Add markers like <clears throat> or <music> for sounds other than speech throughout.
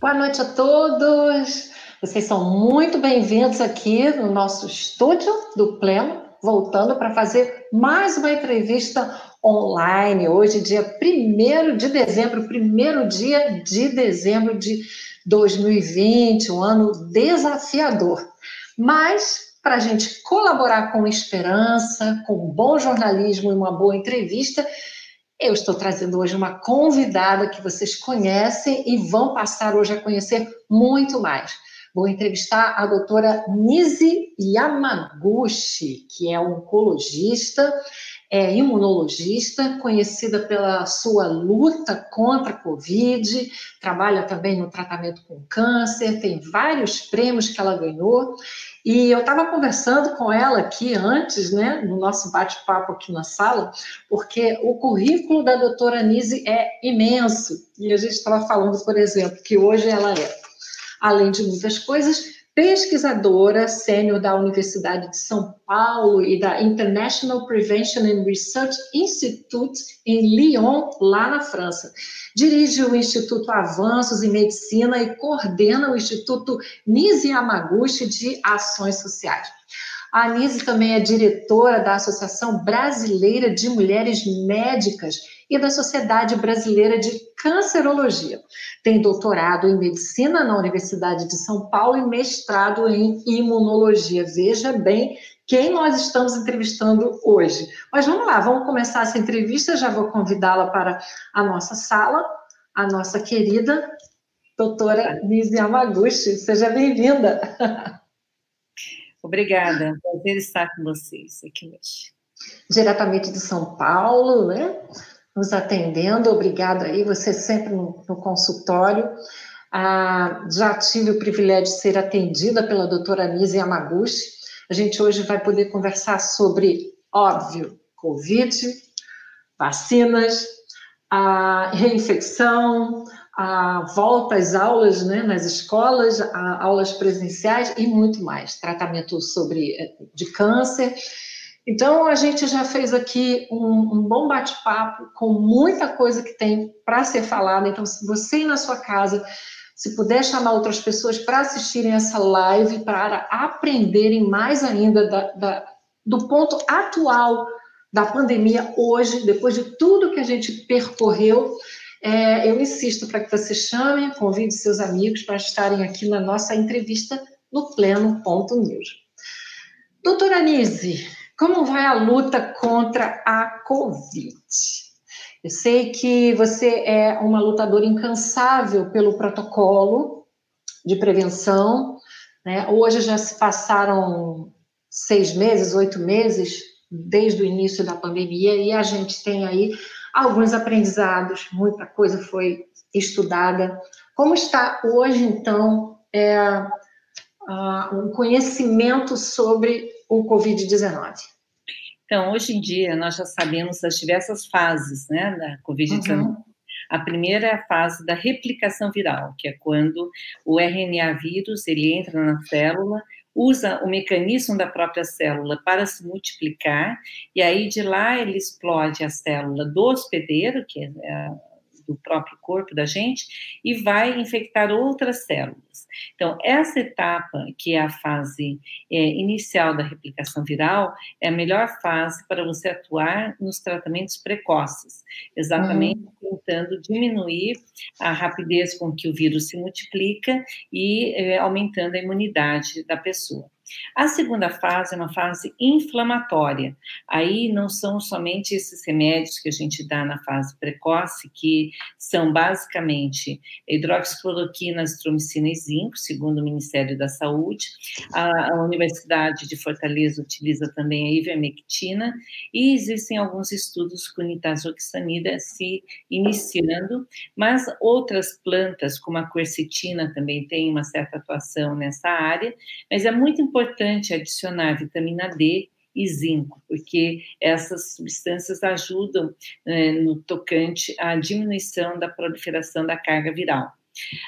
Boa noite a todos. Vocês são muito bem-vindos aqui no nosso estúdio do Pleno, voltando para fazer mais uma entrevista online. Hoje, dia 1 de dezembro, primeiro dia de dezembro de 2020, um ano desafiador. Mas, para a gente colaborar com esperança, com bom jornalismo e uma boa entrevista, eu estou trazendo hoje uma convidada que vocês conhecem e vão passar hoje a conhecer muito mais. Vou entrevistar a doutora Nise Yamaguchi, que é oncologista, é imunologista, conhecida pela sua luta contra a Covid, trabalha também no tratamento com câncer, tem vários prêmios que ela ganhou e eu estava conversando com ela aqui antes, né, no nosso bate-papo aqui na sala, porque o currículo da doutora Nise é imenso. E a gente estava falando, por exemplo, que hoje ela é, além de muitas coisas, pesquisadora sênior da Universidade de São Paulo e da International Prevention and Research Institute em Lyon, lá na França. Dirige o Instituto Avanços em Medicina e coordena o Instituto Nisi Yamaguchi de Ações Sociais. A Anise também é diretora da Associação Brasileira de Mulheres Médicas e da Sociedade Brasileira de Cancerologia. Tem doutorado em medicina na Universidade de São Paulo e mestrado em imunologia. Veja bem quem nós estamos entrevistando hoje. Mas vamos lá, vamos começar essa entrevista. Já vou convidá-la para a nossa sala, a nossa querida doutora Nise Yamaguchi. Seja bem-vinda. <laughs> Obrigada, prazer estar com vocês aqui hoje. Diretamente de São Paulo, né? nos atendendo. Obrigada aí, você sempre no, consultório. Ah, já tive o privilégio de ser atendida pela doutora Anise Yamaguchi. A gente hoje vai poder conversar sobre, óbvio, Covid, vacinas, a reinfecção, a volta às aulas né, nas escolas, aulas presenciais e muito mais. Tratamento sobre, eh, de câncer então, a gente já fez aqui um, um bom bate-papo com muita coisa que tem para ser falada. Então, se você na sua casa, se puder chamar outras pessoas para assistirem essa live, para aprenderem mais ainda da, da, do ponto atual da pandemia hoje, depois de tudo que a gente percorreu, é, eu insisto para que você chame, convide seus amigos para estarem aqui na nossa entrevista no Pleno Ponto News. Doutora Anise, como vai a luta contra a Covid? Eu sei que você é uma lutadora incansável pelo protocolo de prevenção. Né? Hoje já se passaram seis meses, oito meses desde o início da pandemia e a gente tem aí alguns aprendizados, muita coisa foi estudada. Como está hoje, então, é, uh, um conhecimento sobre o Covid-19? Então, hoje em dia, nós já sabemos das diversas fases né, da Covid-19. Uhum. A primeira é a fase da replicação viral, que é quando o RNA vírus ele entra na célula, usa o mecanismo da própria célula para se multiplicar, e aí de lá ele explode a célula do hospedeiro, que é do próprio corpo da gente e vai infectar outras células. Então, essa etapa, que é a fase é, inicial da replicação viral, é a melhor fase para você atuar nos tratamentos precoces, exatamente uhum. tentando diminuir a rapidez com que o vírus se multiplica e é, aumentando a imunidade da pessoa. A segunda fase é uma fase inflamatória. Aí não são somente esses remédios que a gente dá na fase precoce, que são basicamente hidroxicloroquina, azitromicina e zinco, segundo o Ministério da Saúde. A, a Universidade de Fortaleza utiliza também a ivermectina e existem alguns estudos com nitazoxanida se iniciando, mas outras plantas, como a quercetina, também tem uma certa atuação nessa área, mas é muito importante importante adicionar vitamina D e zinco, porque essas substâncias ajudam é, no tocante à diminuição da proliferação da carga viral.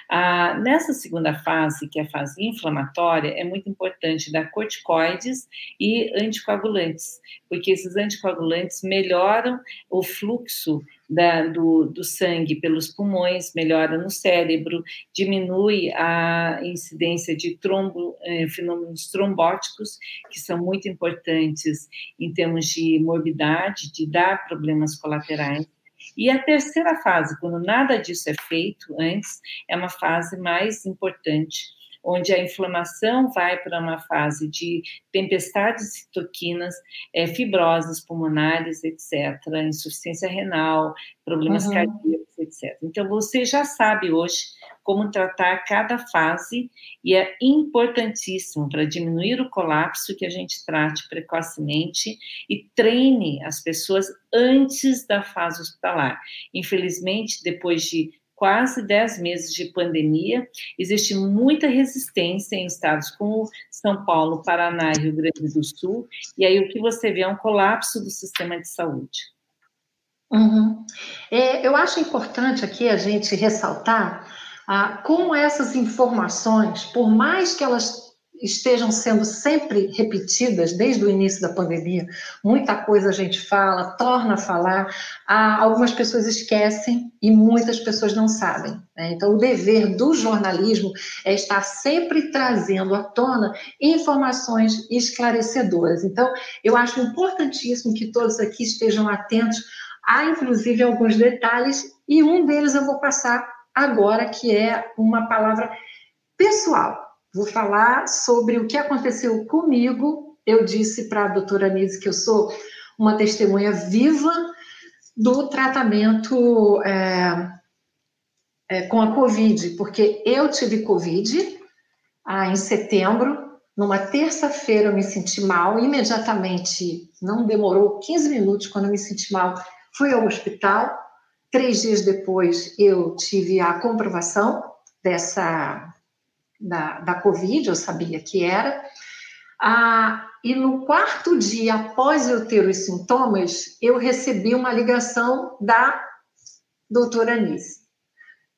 Ah, nessa segunda fase, que é a fase inflamatória, é muito importante dar corticoides e anticoagulantes, porque esses anticoagulantes melhoram o fluxo da, do, do, sangue pelos pulmões, melhora no cérebro, diminui a incidência de trombo, eh, fenômenos trombóticos, que são muito importantes em termos de morbidade, de dar problemas colaterais. E a terceira fase, quando nada disso é feito antes, é uma fase mais importante, onde a inflamação vai para uma fase de tempestades de citoquinas, é, fibroses pulmonares, etc., insuficiência renal, problemas uhum. cardíacos, etc. Então, você já sabe hoje como tratar cada fase e é importantíssimo para diminuir o colapso que a gente trate precocemente e treine as pessoas antes da fase hospitalar. Infelizmente, depois de quase 10 meses de pandemia, existe muita resistência em estados como São Paulo, Paraná e Rio Grande do Sul, e aí o que você vê é um colapso do sistema de saúde. Uhum. É, eu acho importante aqui a gente ressaltar ah, como essas informações, por mais que elas estejam sendo sempre repetidas desde o início da pandemia. Muita coisa a gente fala, torna a falar, algumas pessoas esquecem e muitas pessoas não sabem. Né? Então, o dever do jornalismo é estar sempre trazendo à tona informações esclarecedoras. Então, eu acho importantíssimo que todos aqui estejam atentos a, inclusive, alguns detalhes, e um deles eu vou passar agora, que é uma palavra pessoal Vou falar sobre o que aconteceu comigo. Eu disse para a doutora Nise que eu sou uma testemunha viva do tratamento é, é, com a Covid, porque eu tive Covid ah, em setembro. Numa terça-feira eu me senti mal, imediatamente, não demorou 15 minutos quando eu me senti mal, fui ao hospital. Três dias depois eu tive a comprovação dessa da, da Covid, eu sabia que era. Ah, e no quarto dia após eu ter os sintomas, eu recebi uma ligação da doutora Anise,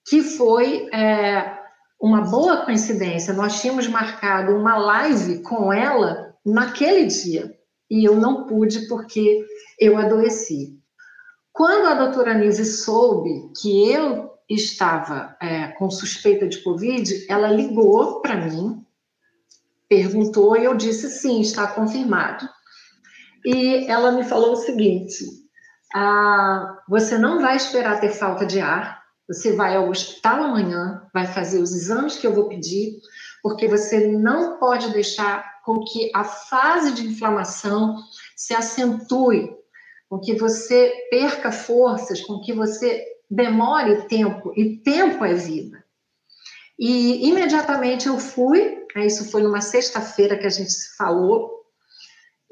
que foi é, uma boa coincidência. Nós tínhamos marcado uma live com ela naquele dia e eu não pude porque eu adoeci. Quando a doutora Anise soube que eu estava é, com suspeita de Covid, ela ligou para mim, perguntou e eu disse sim, está confirmado. E ela me falou o seguinte: ah, você não vai esperar ter falta de ar, você vai ao hospital amanhã, vai fazer os exames que eu vou pedir, porque você não pode deixar com que a fase de inflamação se acentue, com que você perca forças, com que você demore tempo, e tempo é vida. E imediatamente eu fui, né, isso foi numa sexta-feira que a gente se falou,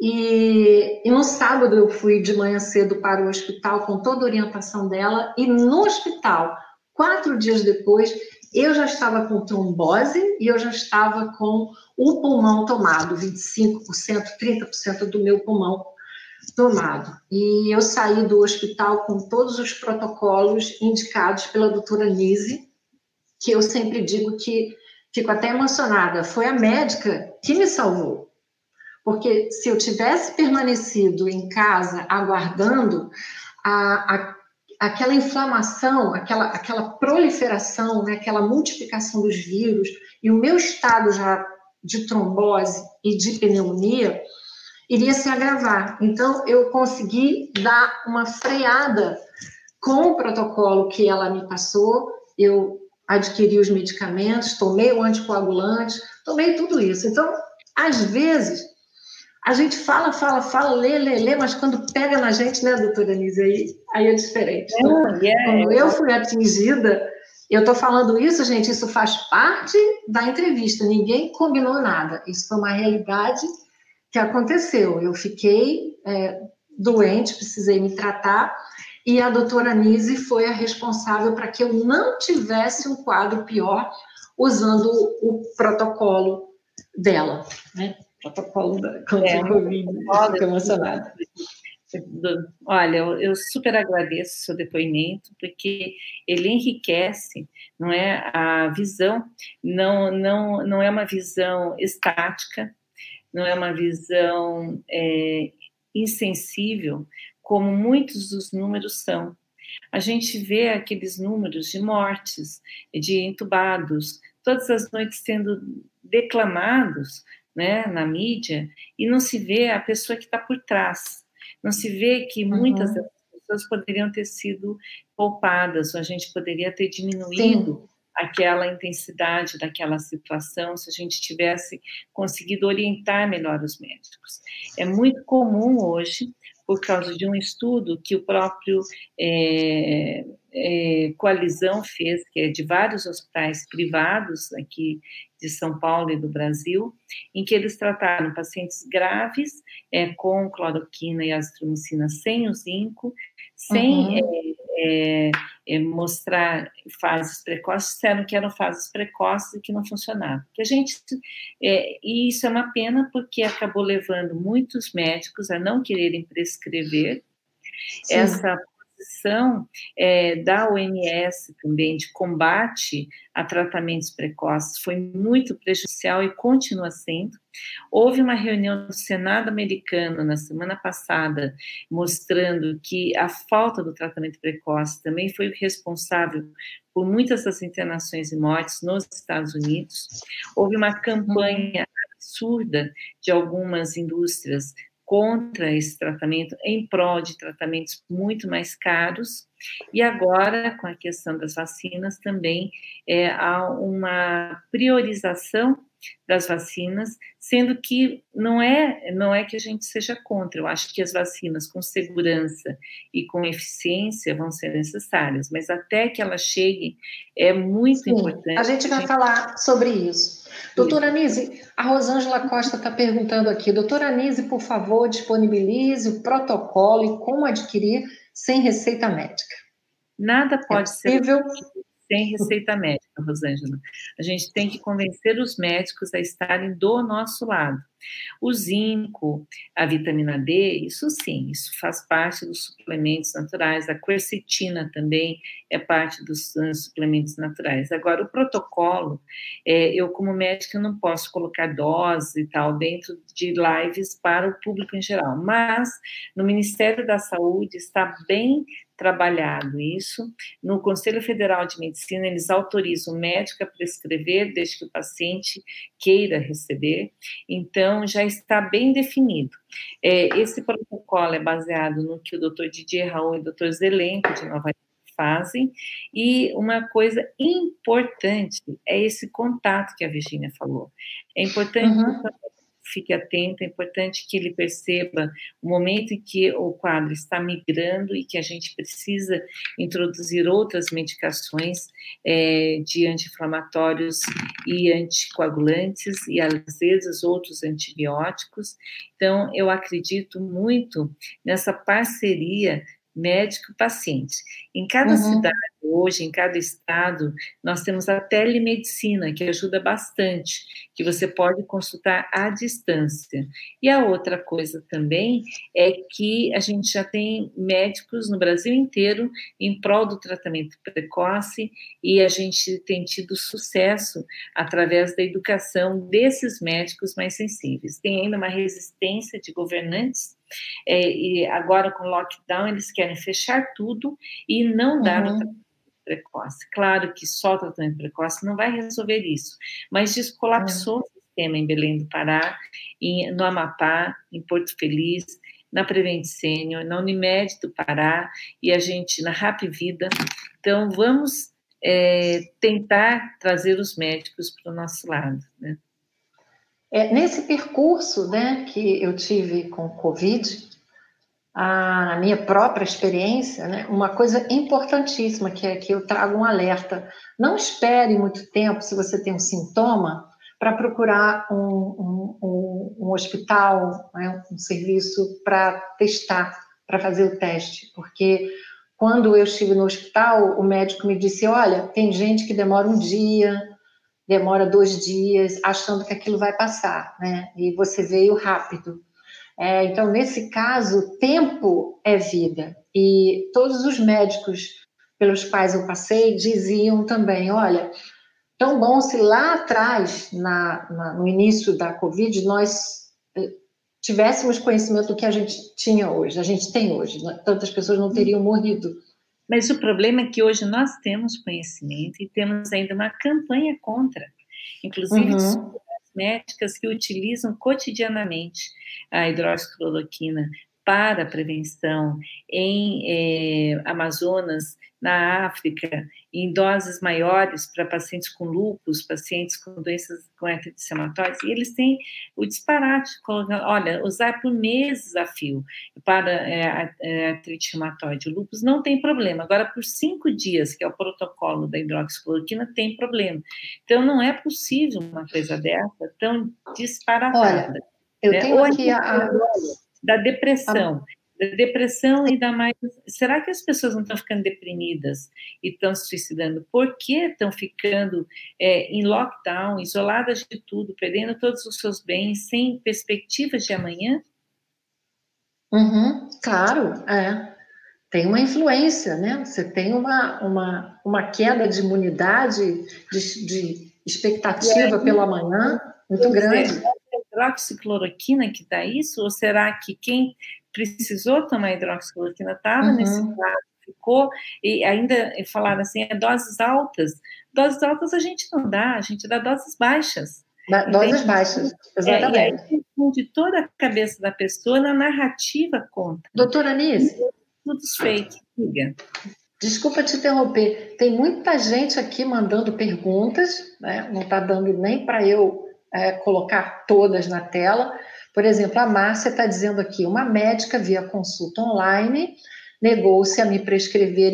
e, e, no sábado eu fui de manhã cedo para o hospital com toda a orientação dela, e no hospital, quatro dias depois, eu já estava com trombose e eu já estava com o pulmão tomado, 25%, 30% do meu pulmão tomado. E eu saí do hospital com todos os protocolos indicados pela doutora Nise, que eu sempre digo que fico até emocionada. Foi a médica que me salvou. Porque se eu tivesse permanecido em casa aguardando a, a, aquela inflamação, aquela, aquela proliferação, né, aquela multiplicação dos vírus, e o meu estado já de trombose e de pneumonia, iria se agravar. Então, eu consegui dar uma freada com o protocolo que ela me passou. Eu adquiri os medicamentos, tomei o anticoagulante, tomei tudo isso. Então, às vezes, a gente fala, fala, fala, lê, lê, lê, mas quando pega na gente, né, doutora Anise, aí, aí é diferente. Então, yeah, quando eu fui atingida, eu estou falando isso, gente, isso faz parte da entrevista, ninguém combinou nada. Isso foi uma realidade que aconteceu. Eu fiquei é, doente, precisei me tratar, e a doutora Nise foi a responsável para que eu não tivesse um quadro pior usando o protocolo dela, né? Protocolo da contra é, Covid. Fico emocionada. Olha, eu super agradeço o seu depoimento, porque ele enriquece, não é, a visão, não, não, não é uma visão estática, não é uma visão é, insensível, como muitos dos números são. A gente vê aqueles números de mortes, de entubados, todas as noites sendo declamados né, na mídia, e não se vê a pessoa que está por trás não se vê que muitas uhum. pessoas poderiam ter sido poupadas, ou a gente poderia ter diminuído Sim. Aquela intensidade daquela situação se a gente tivesse conseguido orientar melhor os médicos. É muito comum hoje por causa de um estudo que o próprio é, é, Coalizão fez, que é de vários hospitais privados aqui de São Paulo e do Brasil, em que eles trataram pacientes graves é, com cloroquina e azitromicina sem o zinco, sem uhum. Mostrar fases precoces, disseram que eram fases precoces e que não funcionavam. Que a gente, é, e isso é uma pena porque acabou levando muitos médicos a não quererem prescrever Sim. essa é, da OMS também de combate a tratamentos precoces foi muito prejudicial e continua sendo. Houve uma reunião do Senado americano na semana passada mostrando que a falta do tratamento precoce também foi responsável por muitas das internações e mortes nos Estados Unidos. Houve uma campanha absurda de algumas indústrias contra esse tratamento, em prol de tratamentos muito mais caros. E agora, com a questão das vacinas, também é, há uma priorização das vacinas, sendo que não é não é que a gente seja contra. Eu acho que as vacinas com segurança e com eficiência vão ser necessárias, mas até que elas cheguem é muito Sim, importante. A gente vai falar sobre isso. Doutora Anise, a Rosângela Costa está perguntando aqui. Doutora Anise, por favor, disponibilize o protocolo e como adquirir sem receita médica. Nada pode é ser sem receita médica, Rosângela. A gente tem que convencer os médicos a estarem do nosso lado. O zinco, a vitamina D, isso sim, isso faz parte dos suplementos naturais. A quercetina também é parte dos suplementos naturais. Agora, o protocolo, é, eu como médica não posso colocar dose e tal dentro de lives para o público em geral, mas no Ministério da Saúde está bem trabalhado isso. No Conselho Federal de Medicina, eles autorizam o médico a prescrever, desde que o paciente queira receber. Então, já está bem definido. É, esse protocolo é baseado no que o doutor Didier Raul e o doutor Zelenko, de Nova York, fazem. E uma coisa importante é esse contato que a Virginia falou. É importante uhum fique atento, é importante que ele perceba o momento em que o quadro está migrando e que a gente precisa introduzir outras medicações é, de anti-inflamatórios e anticoagulantes e às vezes outros antibióticos. Então, eu acredito muito nessa parceria médico-paciente. Em cada uhum. cidade, hoje, em cada estado, nós temos a telemedicina, que ajuda bastante, que você pode consultar à distância. E a outra coisa também é que a gente já tem médicos no Brasil inteiro em prol do tratamento precoce e a gente tem tido sucesso através da educação desses médicos mais sensíveis. Tem ainda uma resistência de governantes é, e agora com o lockdown eles querem fechar tudo e não dar uhum. o tratamento precoce. Claro que só o tratamento precoce não vai resolver isso, mas descolapsou uhum. o sistema em Belém do Pará, em, no Amapá, em Porto Feliz, na Prevent Senior, na Unimed do Pará e a gente na Rap Vida. Então, vamos é, tentar trazer os médicos para o nosso lado, né? É, nesse percurso né, que eu tive com o Covid, a minha própria experiência, né, uma coisa importantíssima que é que eu trago um alerta. Não espere muito tempo se você tem um sintoma para procurar um, um, um hospital, né, um serviço para testar, para fazer o teste, porque quando eu estive no hospital, o médico me disse: olha, tem gente que demora um dia, demora dois dias, achando que aquilo vai passar, né? E você veio rápido. É, então, nesse caso, tempo é vida. E todos os médicos pelos quais eu passei diziam também: olha, tão bom se lá atrás, na, na, no início da Covid, nós eh, tivéssemos conhecimento do que a gente tinha hoje, a gente tem hoje. Né? Tantas pessoas não teriam morrido. Mas o problema é que hoje nós temos conhecimento e temos ainda uma campanha contra. Inclusive, uhum. médicas que utilizam cotidianamente a hidroxicloroquina para prevenção em eh, Amazonas, na África, em doses maiores para pacientes com lúpus, pacientes com doenças com artrite e eles têm o disparate, olha, usar por meses a fio para é, é, artrite reumatoide. O lúpus não tem problema, agora por cinco dias, que é o protocolo da hidroxicloroquina, tem problema. Então, não é possível uma coisa dessa tão disparatada. Olha, eu né? tenho Ou aqui a... a... Da depressão. A da depressão e da mais. Será que as pessoas não estão ficando deprimidas e estão se suicidando? Por que estão ficando é, em lockdown, isoladas de tudo, perdendo todos os seus bens, sem perspectivas de amanhã? Uhum, claro, é. Tem uma influência, né? Você tem uma, uma, uma queda de imunidade, de, de expectativa aí, pelo amanhã muito grande. É hidroxicloroquina que dá isso? Ou será que quem precisou tomar hidroxicloroquina, estava uhum. nesse quadro, ficou, e ainda falaram assim, é doses altas. Doses altas a gente não dá, a gente dá doses baixas. Da, doses baixas, exatamente. É, e aí de toda a cabeça da pessoa na narrativa conta. Doutora Anise. Tudo feito, diga. Desculpa te interromper, tem muita gente aqui mandando perguntas, né? não está dando nem para eu é, colocar todas na tela, por exemplo, a Márcia está dizendo aqui: uma médica via consulta online negou-se a me prescrever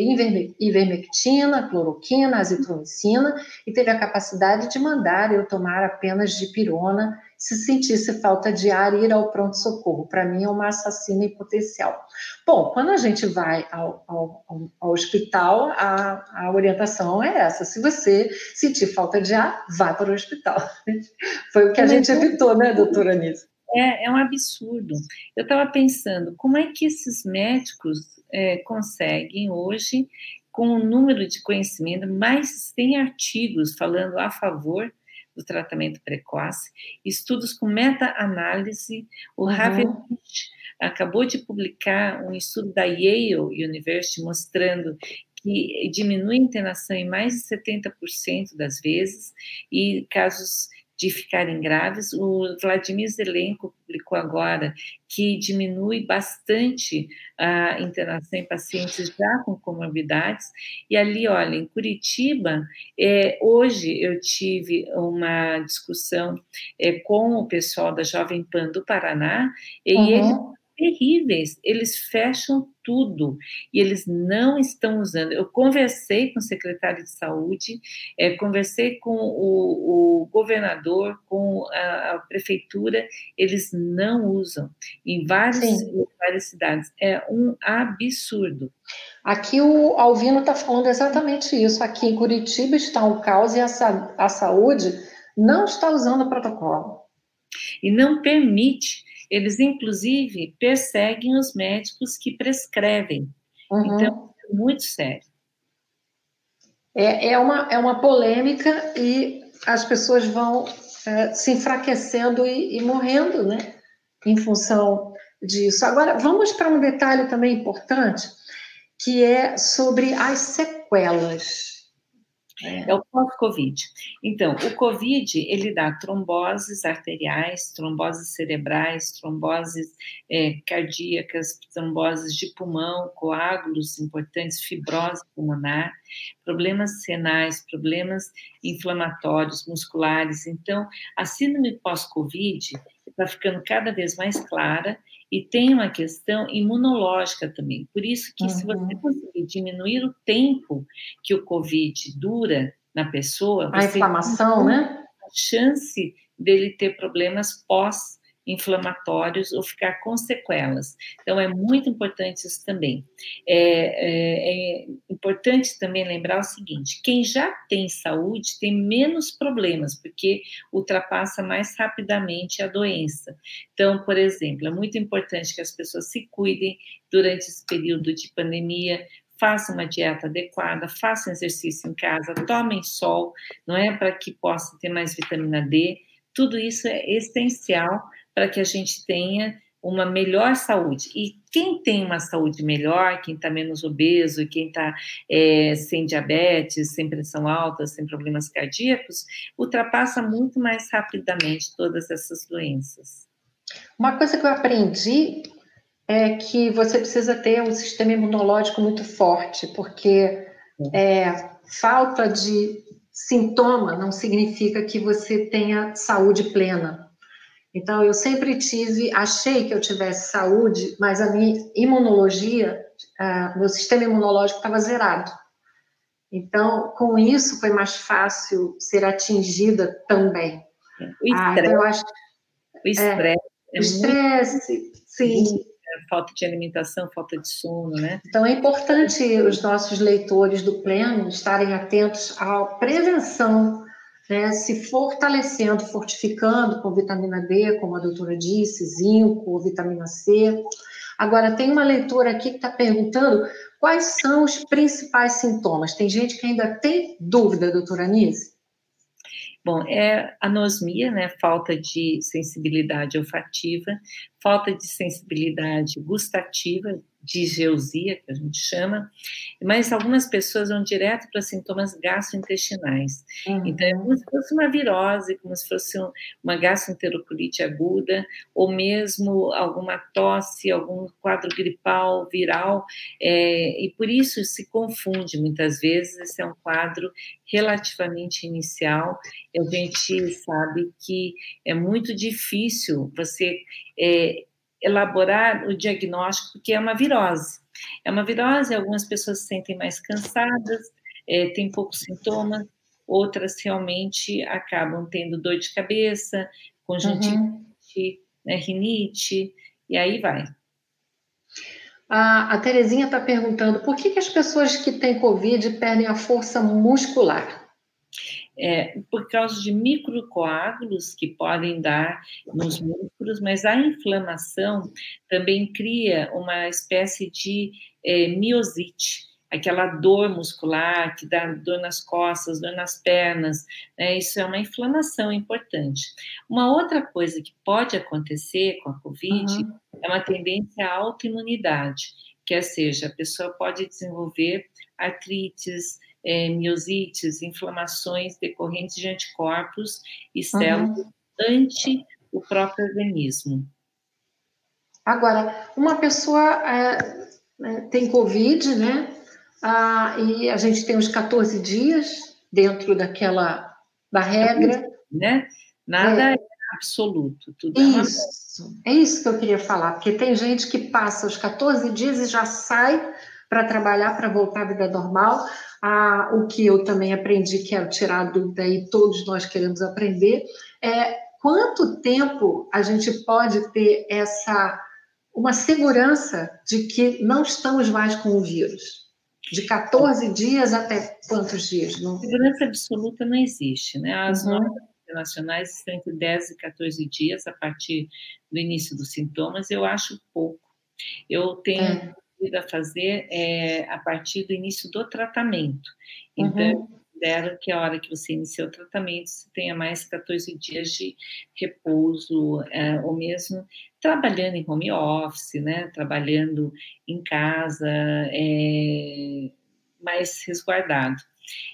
ivermectina, cloroquina, azitromicina e teve a capacidade de mandar eu tomar apenas dipirona se sentisse falta de ar e ir ao pronto-socorro. Para mim é uma assassina em potencial. Bom, quando a gente vai ao, ao, ao hospital, a, a, orientação é essa. Se você sentir falta de ar, vá para o hospital. <laughs> Foi o que a gente evitou, né, doutora Anísio? É, é um absurdo. Eu estava pensando, como é que esses médicos é, conseguem hoje, com o número de conhecimento, mais tem artigos falando a favor do tratamento precoce, estudos com meta-análise, o uhum. Acabou de publicar um estudo da Yale University mostrando que diminui a internação em mais de 70% das vezes e casos de ficarem graves. O Vladimir Zelenko publicou agora que diminui bastante a internação em pacientes já com comorbidades. E ali, olha, em Curitiba, é, hoje eu tive uma discussão é, com o pessoal da Jovem Pan do Paraná, e uhum. eles terríveis, eles fecham tudo e eles não estão usando. Eu conversei com o secretário de saúde, é, conversei com o, o governador, com a, a, prefeitura, eles não usam em várias, várias cidades. É um absurdo. Aqui o Alvino está falando exatamente isso. Aqui em Curitiba está um caos e a, a saúde não está usando o protocolo. E não permite eles, inclusive, perseguem os médicos que prescrevem. Uhum. Então, é muito sério. É, é, uma, é uma polêmica e as pessoas vão é, se enfraquecendo e, e morrendo, né? Em função disso. Agora, vamos para um detalhe também importante, que é sobre as sequelas. É, é o pós-Covid. Então, o Covid, ele dá tromboses arteriais, tromboses cerebrais, tromboses é, cardíacas, tromboses de pulmão, coágulos importantes, fibrose pulmonar, problemas renais, problemas inflamatórios, musculares. Então, a síndrome pós-Covid está ficando cada vez mais clara e tem uma questão imunológica também. Por isso que uhum. se você uhum. conseguir diminuir o tempo que o COVID dura na pessoa, a inflamação, né? A chance dele ter problemas pós inflamatórios ou ficar com sequelas. Então, é muito importante isso também. É, é, é importante também lembrar o seguinte: quem já tem saúde tem menos problemas, porque ultrapassa mais rapidamente a doença. Então, por exemplo, é muito importante que as pessoas se cuidem durante esse período de pandemia, façam uma dieta adequada, façam exercício em casa, tomem sol, não é para que possa ter mais vitamina D. Tudo isso é essencial para que a gente tenha uma melhor saúde. E quem tem uma saúde melhor, quem está menos obeso, quem está é, sem diabetes, sem pressão alta, sem problemas cardíacos, ultrapassa muito mais rapidamente todas essas doenças. Uma coisa que eu aprendi é que você precisa ter um sistema imunológico muito forte, porque é, falta de sintoma não significa que você tenha saúde plena. Então, eu sempre tive, achei que eu tivesse saúde, mas a minha imunologia, uh, meu sistema imunológico estava zerado. Então, com isso, foi mais fácil ser atingida também. O estresse. Ah, então eu acho, o estresse. É, é o estresse, sim falta de alimentação, falta de sono, né? Então é importante os nossos leitores do pleno estarem atentos à prevenção, né? Se fortalecendo, fortificando com vitamina D, como a doutora disse, zinco, vitamina C. Agora, tem uma leitora aqui que está perguntando quais são os principais sintomas. Tem gente que ainda tem dúvida, doutora Anise? Bom, é anosmia, né? Falta de sensibilidade olfativa, falta de sensibilidade gustativa, digeusia, que a gente chama, mas algumas pessoas vão direto para sintomas gastrointestinais. Uhum. Então, é como se fosse uma virose, como se fosse uma gastroenterocolite aguda, ou mesmo alguma tosse, algum quadro gripal, viral, é, e por isso se confunde muitas vezes, esse é um quadro relativamente inicial, a gente sabe que é muito difícil você é, elaborar o diagnóstico, porque é uma virose. É uma virose, algumas pessoas se sentem mais cansadas, é, têm poucos sintomas, outras realmente acabam tendo dor de cabeça, conjuntivite, uhum. né, rinite, e aí vai. A, a Terezinha está perguntando por que, que as pessoas que têm Covid perdem a força muscular? É, por causa de microcoágulos que podem dar nos músculos, mas a inflamação também cria uma espécie de é, miosite, aquela dor muscular que dá dor nas costas, dor nas pernas, né? isso é uma inflamação importante. Uma outra coisa que pode acontecer com a COVID uhum. é uma tendência à autoimunidade, que é, seja, a pessoa pode desenvolver artrites, é, miosites, inflamações decorrentes de anticorpos e células uhum. ante o próprio organismo. Agora, uma pessoa é, é, tem Covid, né? Ah, e a gente tem uns 14 dias dentro daquela da regra. Né? Nada é, é absoluto. Tudo isso, é, é isso que eu queria falar, porque tem gente que passa os 14 dias e já sai para trabalhar, para voltar à vida normal, ah, o que eu também aprendi, quero tirar a dúvida e todos nós queremos aprender, é quanto tempo a gente pode ter essa uma segurança de que não estamos mais com o vírus? De 14 dias até quantos dias? Não? Segurança absoluta não existe, né? As uhum. normas internacionais estão entre 10 e 14 dias a partir do início dos sintomas, eu acho pouco. Eu tenho é a fazer é, a partir do início do tratamento. Então, uhum. considero que a hora que você inicia o tratamento, você tenha mais 14 dias de repouso, é, ou mesmo trabalhando em home office, né, trabalhando em casa, é, mais resguardado.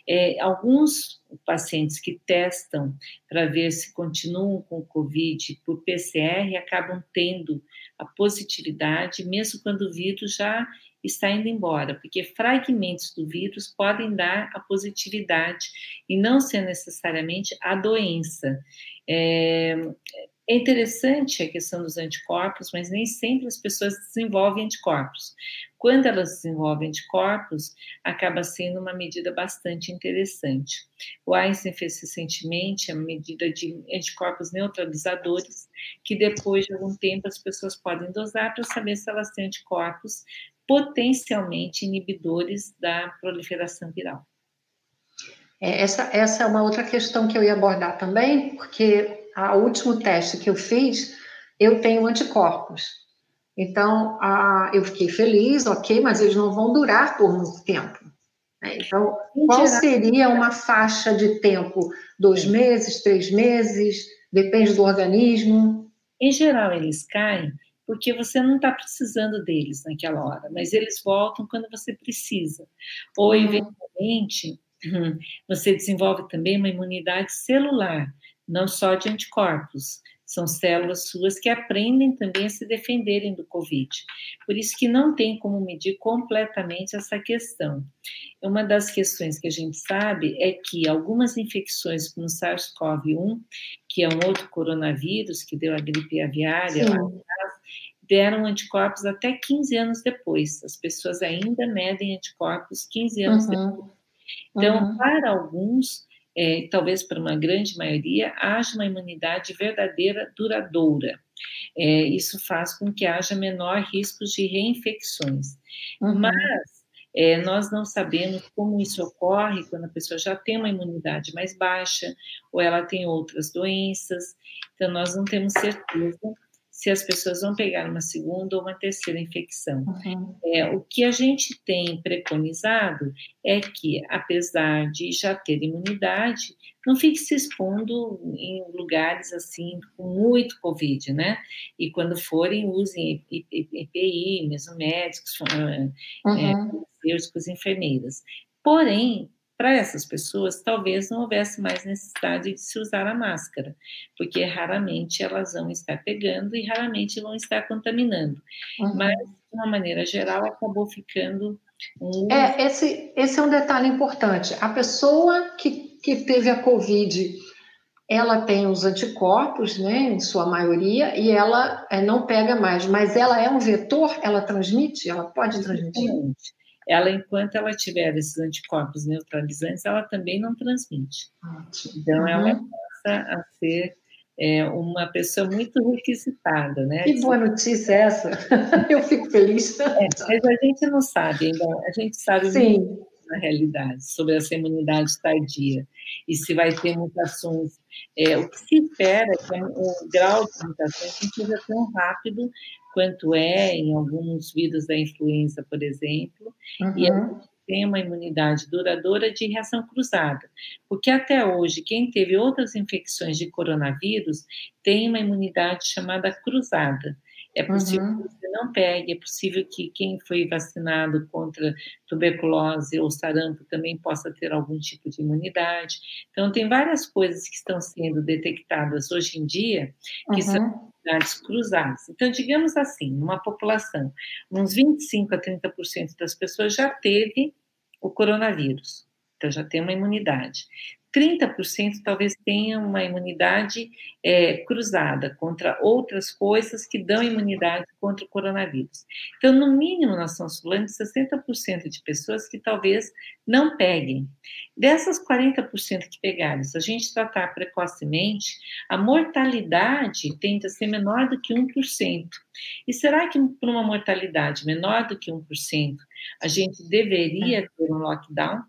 É, alguns pacientes que testam para ver se continuam com o Covid por PCR acabam tendo a positividade, mesmo quando o vírus já está indo embora, porque fragmentos do vírus podem dar a positividade e não ser necessariamente a doença. É, É interessante a questão dos anticorpos, mas nem sempre as pessoas desenvolvem anticorpos. Quando elas desenvolvem anticorpos, acaba sendo uma medida bastante interessante. O Einstein fez recentemente a medida de anticorpos neutralizadores, que depois de algum tempo as pessoas podem dosar para saber se elas têm anticorpos potencialmente inibidores da proliferação viral. É, essa, essa é uma outra questão que eu ia abordar também, porque o último teste que eu fiz, eu tenho anticorpos. Então, eu fiquei feliz, ok, mas eles não vão durar por muito tempo. Né? Então, qual seria uma faixa de tempo? Dois meses, três meses? Depende do organismo? Em geral, eles caem porque você não está precisando deles naquela hora, mas eles voltam quando você precisa. Ou, uhum. eventualmente, <clears throat> você desenvolve também uma imunidade celular não só de anticorpos, são células suas que aprendem também a se defenderem do Covid. Por isso que não tem como medir completamente essa questão. Uma das questões que a gente sabe é que algumas infecções como SARS-CoV-1, que é um outro coronavírus que deu a gripe aviária, deram anticorpos até 15 anos depois. As pessoas ainda medem anticorpos 15 anos uhum. depois. Então, uhum. para alguns, é, talvez para uma grande maioria, haja uma imunidade verdadeira duradoura. É, isso faz com que haja menor risco de reinfecções. Uhum. Mas é, nós não sabemos como isso ocorre quando a pessoa já tem uma imunidade mais baixa ou ela tem outras doenças. Então, nós não temos certeza se as pessoas vão pegar uma segunda ou uma terceira infecção. Uhum. É, o que a gente tem preconizado é que, apesar de já ter imunidade, não fique se expondo em lugares assim com muito Covid, né? E quando forem, usem EPI, mesomédicos, uhum. é, farmacêuticos, enfermeiras. Porém, para essas pessoas, talvez não houvesse mais necessidade de se usar a máscara, porque raramente elas vão estar pegando e raramente vão estar contaminando. Uhum. Mas, de uma maneira geral, acabou ficando um. É, esse, esse é um detalhe importante. A pessoa que, que teve a Covid ela tem os anticorpos, né, em sua maioria, e ela é, não pega mais, mas ela é um vetor, ela transmite, ela pode transmitir ela, enquanto ela tiver esses anticorpos neutralizantes, ela também não transmite. Então, uhum. ela passa a ser é, uma pessoa muito requisitada, né? Que boa notícia é essa! <laughs> Eu fico feliz. É, mas a gente não sabe ainda, a gente sabe Sim. muito na realidade sobre essa imunidade tardia e se vai ter mutações. É, o que se espera é que o grau de mutações não seja tão rápido quanto é em alguns vírus da influenza, por exemplo, uhum. e a gente tem uma imunidade duradoura de reação cruzada, porque até hoje quem teve outras infecções de coronavírus tem uma imunidade chamada cruzada. É possível uhum. que você não pegue, é possível que quem foi vacinado contra tuberculose ou sarampo também possa ter algum tipo de imunidade. Então, tem várias coisas que estão sendo detectadas hoje em dia que uhum. são imunidades cruzadas. Então, digamos assim, numa população, uns 25 a 30% das pessoas já teve o coronavírus. Então, já tem uma imunidade. 30% talvez tenham uma imunidade é, cruzada contra outras coisas que dão imunidade contra o coronavírus. Então, no mínimo, nós estamos falando de 60% de pessoas que talvez não peguem. Dessas 40% que pegaram, se a gente tratar precocemente, a mortalidade tende a ser menor do que 1%. E será que, por uma mortalidade menor do que 1%, a gente deveria ter um lockdown?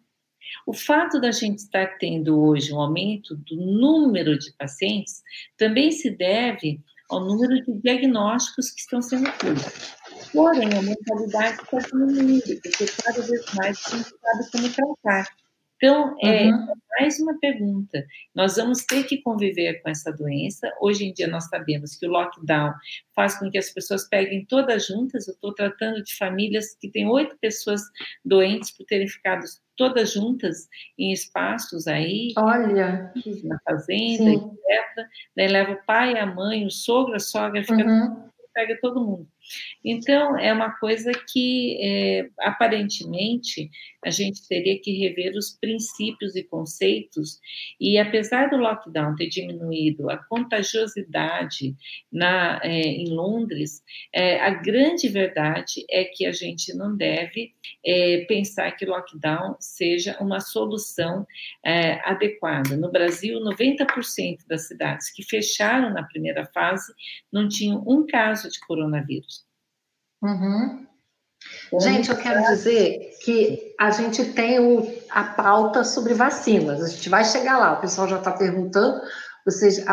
O fato da gente estar tendo hoje um aumento do número de pacientes também se deve ao número de diagnósticos que estão sendo feitos. Porém, a mentalidade está diminuindo, porque cada vez mais a gente sabe como tratar. Então, é uhum. mais uma pergunta. Nós vamos ter que conviver com essa doença. Hoje em dia, nós sabemos que o lockdown faz com que as pessoas peguem todas juntas. Eu estou tratando de famílias que têm oito pessoas doentes por terem ficado todas juntas em espaços aí. Olha! Na fazenda, Sim. etc. Daí leva o pai, a mãe, o sogro, a sogra, fica, uhum. pega todo mundo. Então, é uma coisa que, é, aparentemente, a gente teria que rever os princípios e conceitos, e apesar do lockdown ter diminuído a contagiosidade na, é, em Londres, é, a grande verdade é que a gente não deve é, pensar que lockdown seja uma solução é, adequada. No Brasil, 90% das cidades que fecharam na primeira fase não tinham um caso de coronavírus. Uhum. Gente, eu quero dizer que a gente tem o, a pauta sobre vacinas. A gente vai chegar lá. O pessoal já está perguntando. Vocês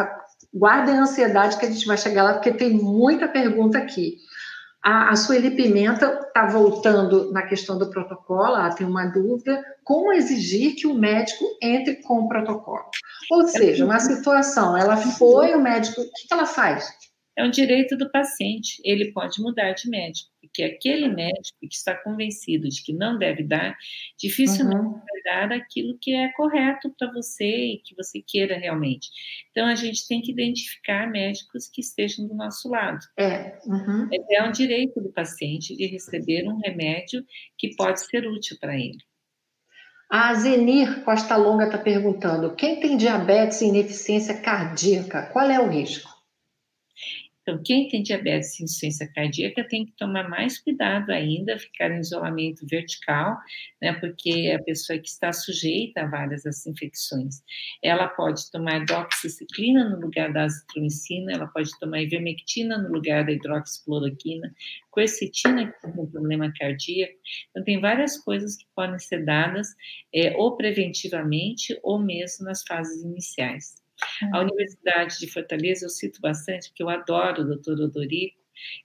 guardem a ansiedade que a gente vai chegar lá, porque tem muita pergunta aqui. A, a Sueli Pimenta está voltando na questão do protocolo, ela tem uma dúvida, como exigir que o médico entre com o protocolo? Ou seja, uma situação, ela foi, o médico, o que, que ela faz? É um direito do paciente, ele pode mudar de médico, porque aquele médico que está convencido de que não deve dar, dificilmente uhum. vai dar aquilo que é correto para você e que você queira realmente. Então, a gente tem que identificar médicos que estejam do nosso lado. É, uhum. é um direito do paciente de receber um remédio que pode ser útil para ele. A Zenir Costa Longa está perguntando: quem tem diabetes e ineficiência cardíaca, qual é o risco? Então, quem tem diabetes e insuficiência cardíaca tem que tomar mais cuidado ainda, ficar em isolamento vertical, né, porque a pessoa que está sujeita a várias dessas infecções, ela pode tomar doxiciclina no lugar da azitromicina, ela pode tomar ivermectina no lugar da hidroxicloroquina, quercetina, um problema cardíaco. Então, tem várias coisas que podem ser dadas é, ou preventivamente ou mesmo nas fases iniciais. A. Universidade de Fortaleza eu cito bastante, porque eu adoro o doutor Odorico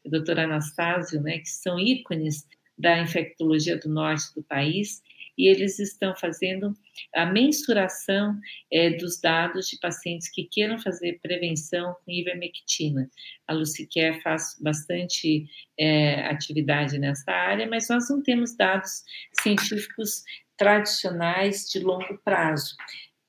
e o doutor Anastásio, né, que são ícones da infectologia do norte do país, e eles estão fazendo a mensuração é, dos dados de pacientes que queiram fazer prevenção com ivermectina. A Luciquer faz bastante é, atividade nessa área, mas nós não temos dados científicos tradicionais de longo prazo.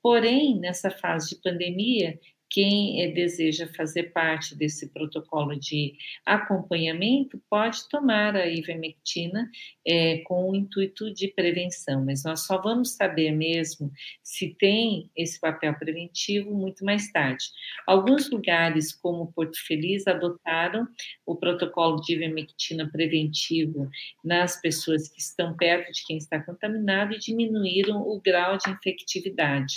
Porém, nessa fase de pandemia, quem é, deseja fazer parte desse protocolo de acompanhamento pode tomar a ivermectina é, com o intuito de prevenção, mas nós só vamos saber mesmo se tem esse papel preventivo muito mais tarde. Alguns lugares, como Porto Feliz, adotaram o protocolo de ivermectina preventivo nas pessoas que estão perto de quem está contaminado e diminuíram o grau de infectividade.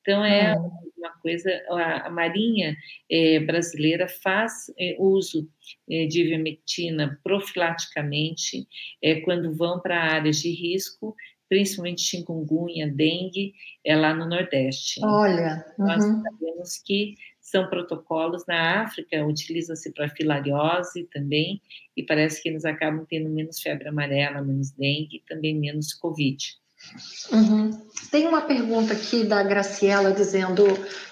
Então, é uhum. uma coisa, a, Marinha é, brasileira faz é, uso é, de ivermectina profilaticamente é, quando vão para áreas de risco, principalmente chikungunya, dengue, é lá no Nordeste. Olha, uhum. nós sabemos que são protocolos na África, utiliza-se para filariose também, e parece que eles acabam tendo menos febre amarela, menos dengue, também menos Covid. Uhum. Tem uma pergunta aqui da Graciela dizendo: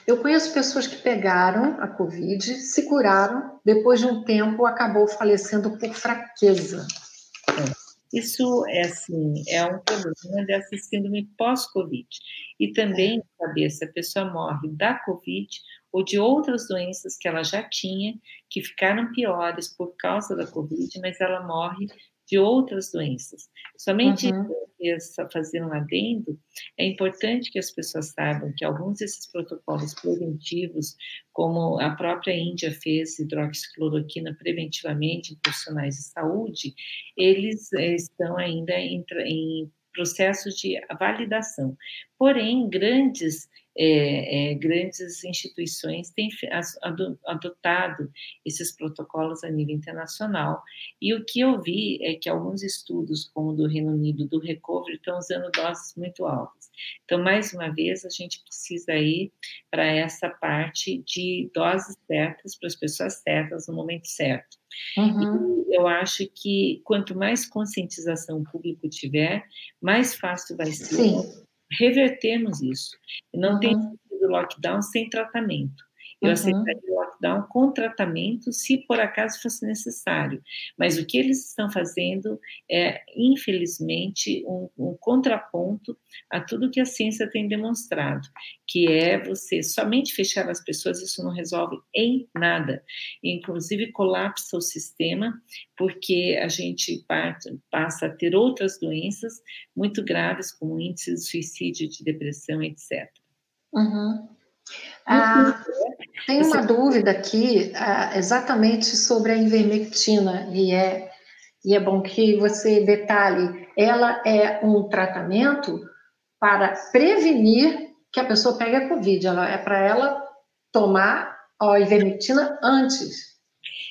Eu conheço pessoas que pegaram a Covid, se curaram, depois de um tempo acabou falecendo por fraqueza. Isso é assim, é um problema dessa síndrome pós-Covid. E também saber se a pessoa morre da Covid ou de outras doenças que ela já tinha, que ficaram piores por causa da Covid, mas ela morre de outras doenças. Somente uhum. fazer um adendo, é importante que as pessoas saibam que alguns desses protocolos preventivos, como a própria Índia fez hidroxicloroquina preventivamente em profissionais de saúde, eles eh, estão ainda em, em processo de validação. Porém, grandes é, é, grandes instituições têm adotado esses protocolos a nível internacional. E o que eu vi é que alguns estudos, como o do Reino Unido, do Recovery, estão usando doses muito altas. Então, mais uma vez, a gente precisa ir para essa parte de doses certas para as pessoas certas no momento certo. Uhum. eu acho que quanto mais conscientização o público tiver, mais fácil vai ser Sim revertermos isso. Não uhum. tem lockdown sem tratamento. Eu uhum. aceitaria o lockdown com tratamento, se por acaso fosse necessário. Mas o que eles estão fazendo é, infelizmente, um, um contraponto a tudo que a ciência tem demonstrado, que é você somente fechar as pessoas, isso não resolve em nada. Inclusive, colapsa o sistema, porque a gente passa a ter outras doenças muito graves, como índice de suicídio, de depressão, etc. Uhum. Ah, tem uma dúvida aqui ah, exatamente sobre a ivermectina, e é, e é bom que você detalhe. Ela é um tratamento para prevenir que a pessoa pegue a Covid. Ela, é para ela tomar a ivermectina antes.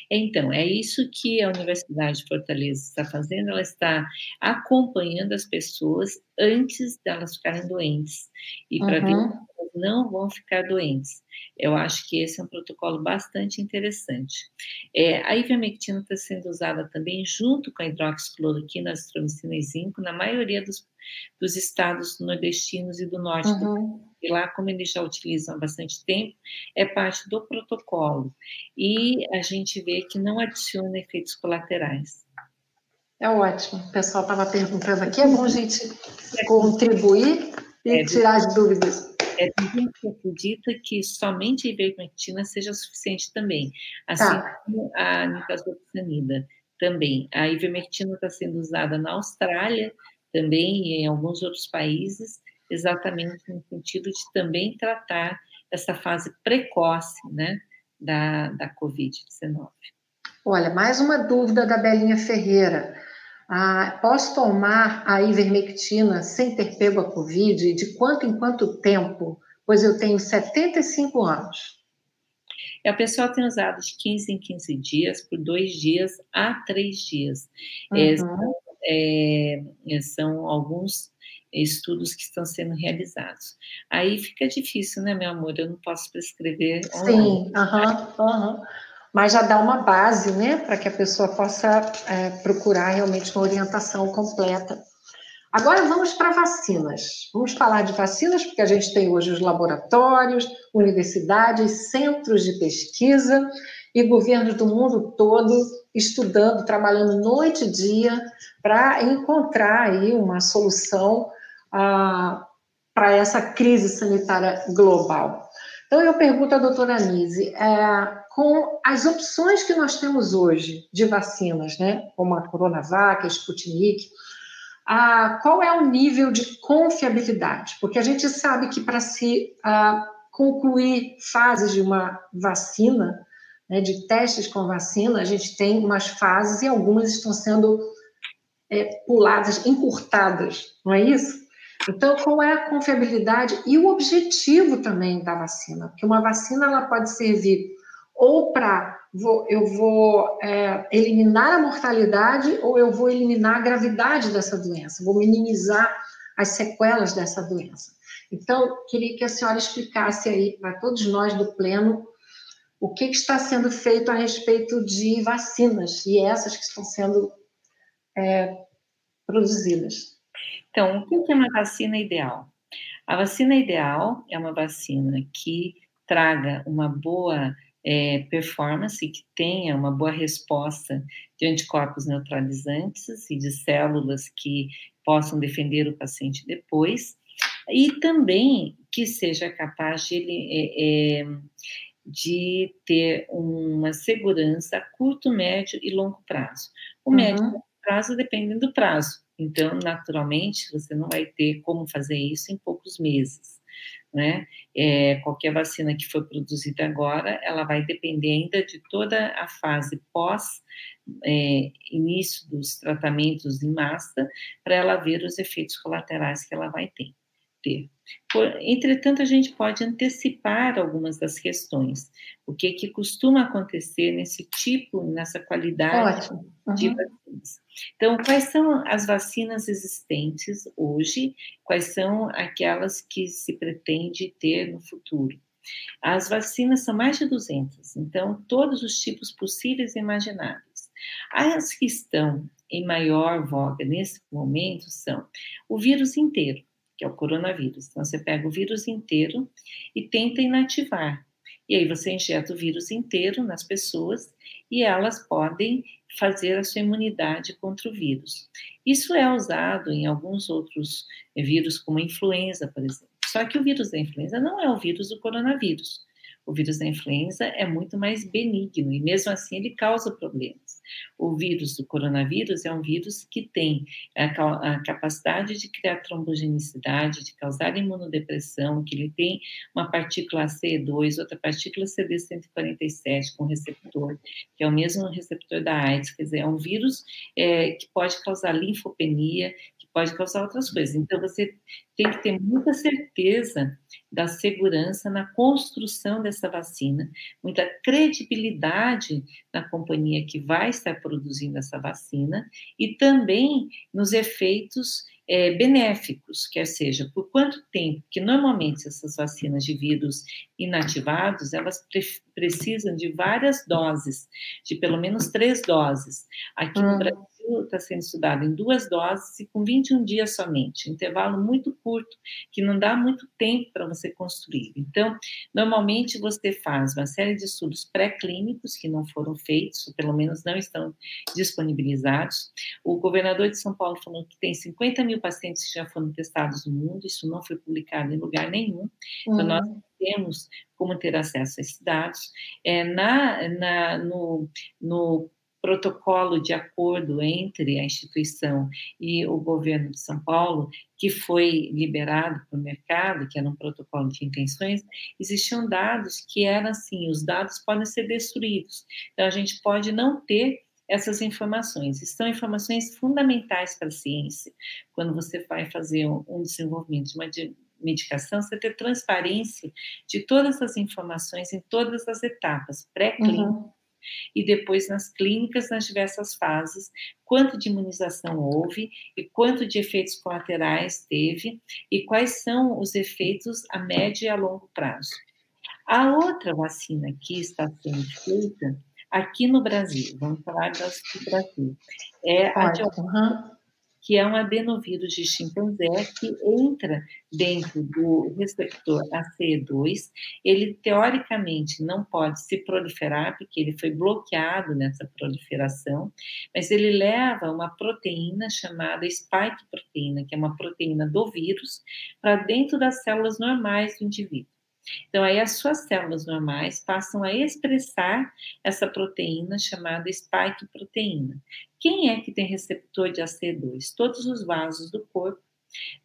Então, é isso que a Universidade de Fortaleza está fazendo, ela está acompanhando as pessoas antes delas ficarem doentes, e para uhum. Não vão ficar doentes. Eu acho que esse é um protocolo bastante interessante. É, a ivermectina está sendo usada também junto com a hidroxicloroquina, azitromicina e zinco na maioria dos, dos estados nordestinos e do norte uhum. do e lá, como eles já utilizam há bastante tempo, é parte do protocolo. E a gente vê que não adiciona efeitos colaterais. É ótimo. O pessoal estava perguntando aqui, é bom a gente contribuir e é, tirar as dúvidas. É, tem gente que acredita que somente a ivermectina seja suficiente também, assim tá. como a nitazoxanida também. A ivermectina está sendo usada na Austrália também e em alguns outros países, exatamente no sentido de também tratar essa fase precoce, né, da, da Covid-19. Olha, mais uma dúvida da Belinha Ferreira. Ah, posso tomar a ivermectina sem ter pego a Covid? De quanto em quanto tempo? Pois eu tenho 75 anos. E a pessoa tem usado de 15 em 15 dias, por dois dias a três dias. Uhum. É, é, são alguns estudos que estão sendo realizados. Aí fica difícil, né, meu amor? Eu não posso prescrever. Sim, aham, uhum, uhum. Mas já dá uma base, né, para que a pessoa possa é, procurar realmente uma orientação completa. Agora vamos para vacinas. Vamos falar de vacinas, porque a gente tem hoje os laboratórios, universidades, centros de pesquisa e governos do mundo todo estudando, trabalhando noite e dia para encontrar aí uma solução para essa crise sanitária global. Então, eu pergunto à doutora Anise, é, com as opções que nós temos hoje de vacinas, né, como a Coronavac, a Sputnik, a, qual é o nível de confiabilidade? Porque a gente sabe que para se concluir fases de uma vacina, né, de testes com vacina, a gente tem umas fases e algumas estão sendo é, puladas, encurtadas, não é isso? Então, qual é a confiabilidade e o objetivo também da vacina? Porque uma vacina ela pode servir ou para eu vou é, eliminar a mortalidade ou eu vou eliminar a gravidade dessa doença, vou minimizar as sequelas dessa doença. Então, queria que a senhora explicasse aí para todos nós do Pleno o que, que, está sendo feito a respeito de vacinas e essas que estão sendo é, produzidas. Então, o que é uma vacina ideal? A vacina ideal é uma vacina que traga uma boa é, performance, que tenha uma boa resposta de anticorpos neutralizantes e de células que possam defender o paciente depois, e também que seja capaz de, é, é, de ter uma segurança a curto, médio e longo prazo. O uhum. médio prazo depende do prazo. Então, naturalmente, você não vai ter como fazer isso em poucos meses. Né? É, qualquer vacina que for produzida agora, ela vai depender ainda de toda a fase pós é, início dos tratamentos em massa, para ela ver os efeitos colaterais que ela vai ter ter. Por, entretanto, a gente pode antecipar algumas das questões. O que, que costuma acontecer nesse tipo, nessa qualidade uhum. de vacinas. Então, quais são as vacinas existentes hoje? Quais são aquelas que se pretende ter no futuro? As vacinas são mais de 200, então, todos os tipos possíveis e imagináveis. As que estão em maior voga nesse momento são o vírus inteiro, que é o coronavírus. Então, você pega o vírus inteiro e tenta inativar. E aí você injeta o vírus inteiro nas pessoas e elas podem fazer a sua imunidade contra o vírus. Isso é usado em alguns outros vírus, como a influenza, por exemplo. Só que o vírus da influenza não é o vírus do coronavírus. O vírus da influenza é muito mais benigno e, mesmo assim, ele causa problemas. O vírus do coronavírus é um vírus que tem a, a capacidade de criar trombogenicidade, de causar imunodepressão, que ele tem uma partícula CE2, outra partícula CD147 com receptor, que é o mesmo receptor da AIDS, quer dizer, é um vírus é, que pode causar linfopenia, pode causar outras coisas. Então, você tem que ter muita certeza da segurança na construção dessa vacina, muita credibilidade na companhia que vai estar produzindo essa vacina e também nos efeitos é, benéficos, quer seja, por quanto tempo, que normalmente essas vacinas de vírus inativados, elas pre precisam de várias doses, de pelo menos três doses. Aqui no hum. Brasil, está sendo estudado em duas doses e com 21 dias somente, um intervalo muito curto, que não dá muito tempo para você construir. Então, normalmente você faz uma série de estudos pré-clínicos que não foram feitos, ou pelo menos não estão disponibilizados. O governador de São Paulo falou que tem 50 mil pacientes que já foram testados no mundo, isso não foi publicado em lugar nenhum. Então, uhum. nós temos como ter acesso a esses dados. É, na, na, no, no protocolo de acordo entre a instituição e o governo de São Paulo, que foi liberado para o mercado, que era um protocolo de intenções, existiam dados que eram assim: os dados podem ser destruídos. Então, a gente pode não ter essas informações. São informações fundamentais para a ciência. Quando você vai fazer um desenvolvimento de uma medicação, você ter transparência de todas as informações em todas as etapas, pré-clínica, uhum e depois nas clínicas, nas diversas fases, quanto de imunização houve e quanto de efeitos colaterais teve e quais são os efeitos a médio e a longo prazo. A outra vacina que está sendo feita aqui no Brasil, vamos falar das do Brasil, é a de que é um adenovírus de chimpanzé que entra dentro do receptor ACE2. Ele, teoricamente, não pode se proliferar, porque ele foi bloqueado nessa proliferação, mas ele leva uma proteína chamada spike proteína, que é uma proteína do vírus, para dentro das células normais do indivíduo. Então, aí as suas células normais passam a expressar essa proteína chamada spike proteína. Quem é que tem receptor de AC2? Todos os vasos do corpo,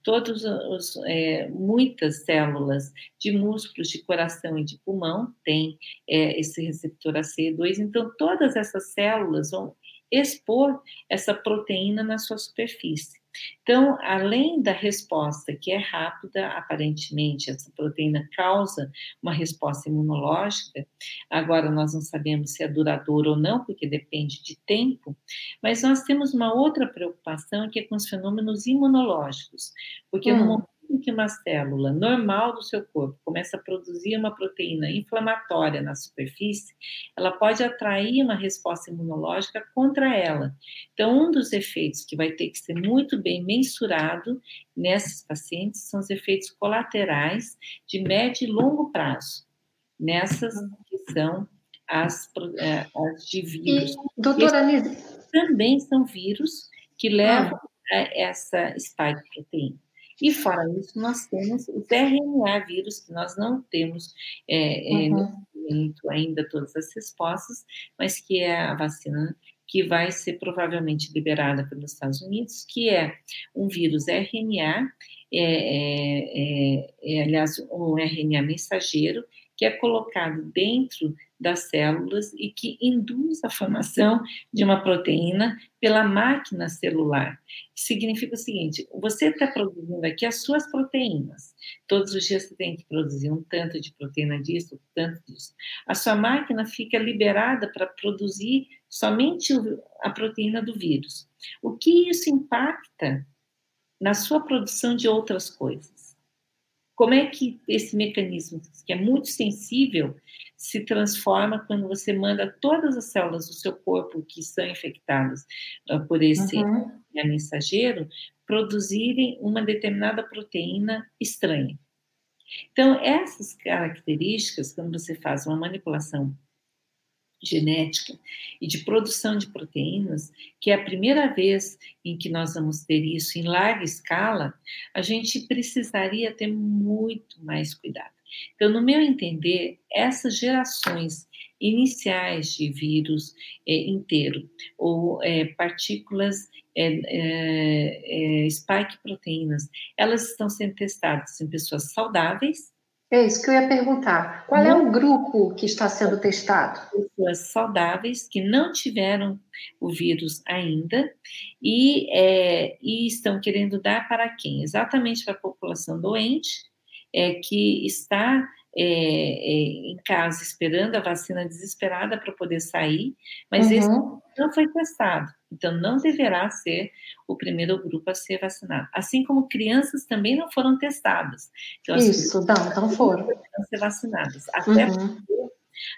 todos os, é, muitas células de músculos, de coração e de pulmão têm é, esse receptor AC2. Então, todas essas células vão expor essa proteína na sua superfície. Então, além da resposta que é rápida, aparentemente essa proteína causa uma resposta imunológica, agora nós não sabemos se é duradoura ou não, porque depende de tempo, mas nós temos uma outra preocupação que é com os fenômenos imunológicos, porque hum. no momento que uma célula normal do seu corpo começa a produzir uma proteína inflamatória na superfície, ela pode atrair uma resposta imunológica contra ela. Então, um dos efeitos que vai ter que ser muito bem mensurado nessas pacientes são os efeitos colaterais de médio e longo prazo, nessas que são as, é, as de vírus. Doutora Anise. Também são vírus que levam ah. a essa spike proteína. E fora isso, nós temos os RNA vírus, que nós não temos é, uhum. é, ainda todas as respostas, mas que é a vacina que vai ser provavelmente liberada pelos Estados Unidos, que é um vírus RNA, é, é, é, é aliás, um RNA mensageiro, que é colocado dentro das células e que induz a formação de uma proteína pela máquina celular. Significa o seguinte: você está produzindo aqui as suas proteínas. Todos os dias você tem que produzir um tanto de proteína disso, um tanto disso. A sua máquina fica liberada para produzir somente a proteína do vírus. O que isso impacta na sua produção de outras coisas? Como é que esse mecanismo, que é muito sensível, se transforma quando você manda todas as células do seu corpo que são infectadas uh, por esse uhum. mensageiro produzirem uma determinada proteína estranha. Então, essas características, quando você faz uma manipulação genética e de produção de proteínas, que é a primeira vez em que nós vamos ter isso em larga escala, a gente precisaria ter muito mais cuidado. Então, no meu entender, essas gerações iniciais de vírus é, inteiro ou é, partículas é, é, é, spike proteínas, elas estão sendo testadas em pessoas saudáveis. É isso que eu ia perguntar. Qual é o grupo que está sendo testado? Pessoas saudáveis que não tiveram o vírus ainda e, é, e estão querendo dar para quem? Exatamente para a população doente, é, que está é, é, em casa esperando a vacina desesperada para poder sair, mas uhum. esse não foi testado. Então, não deverá ser o primeiro grupo a ser vacinado. Assim como crianças também não foram testadas. Então, Isso, não, não foram. Não ser vacinadas. Até uhum.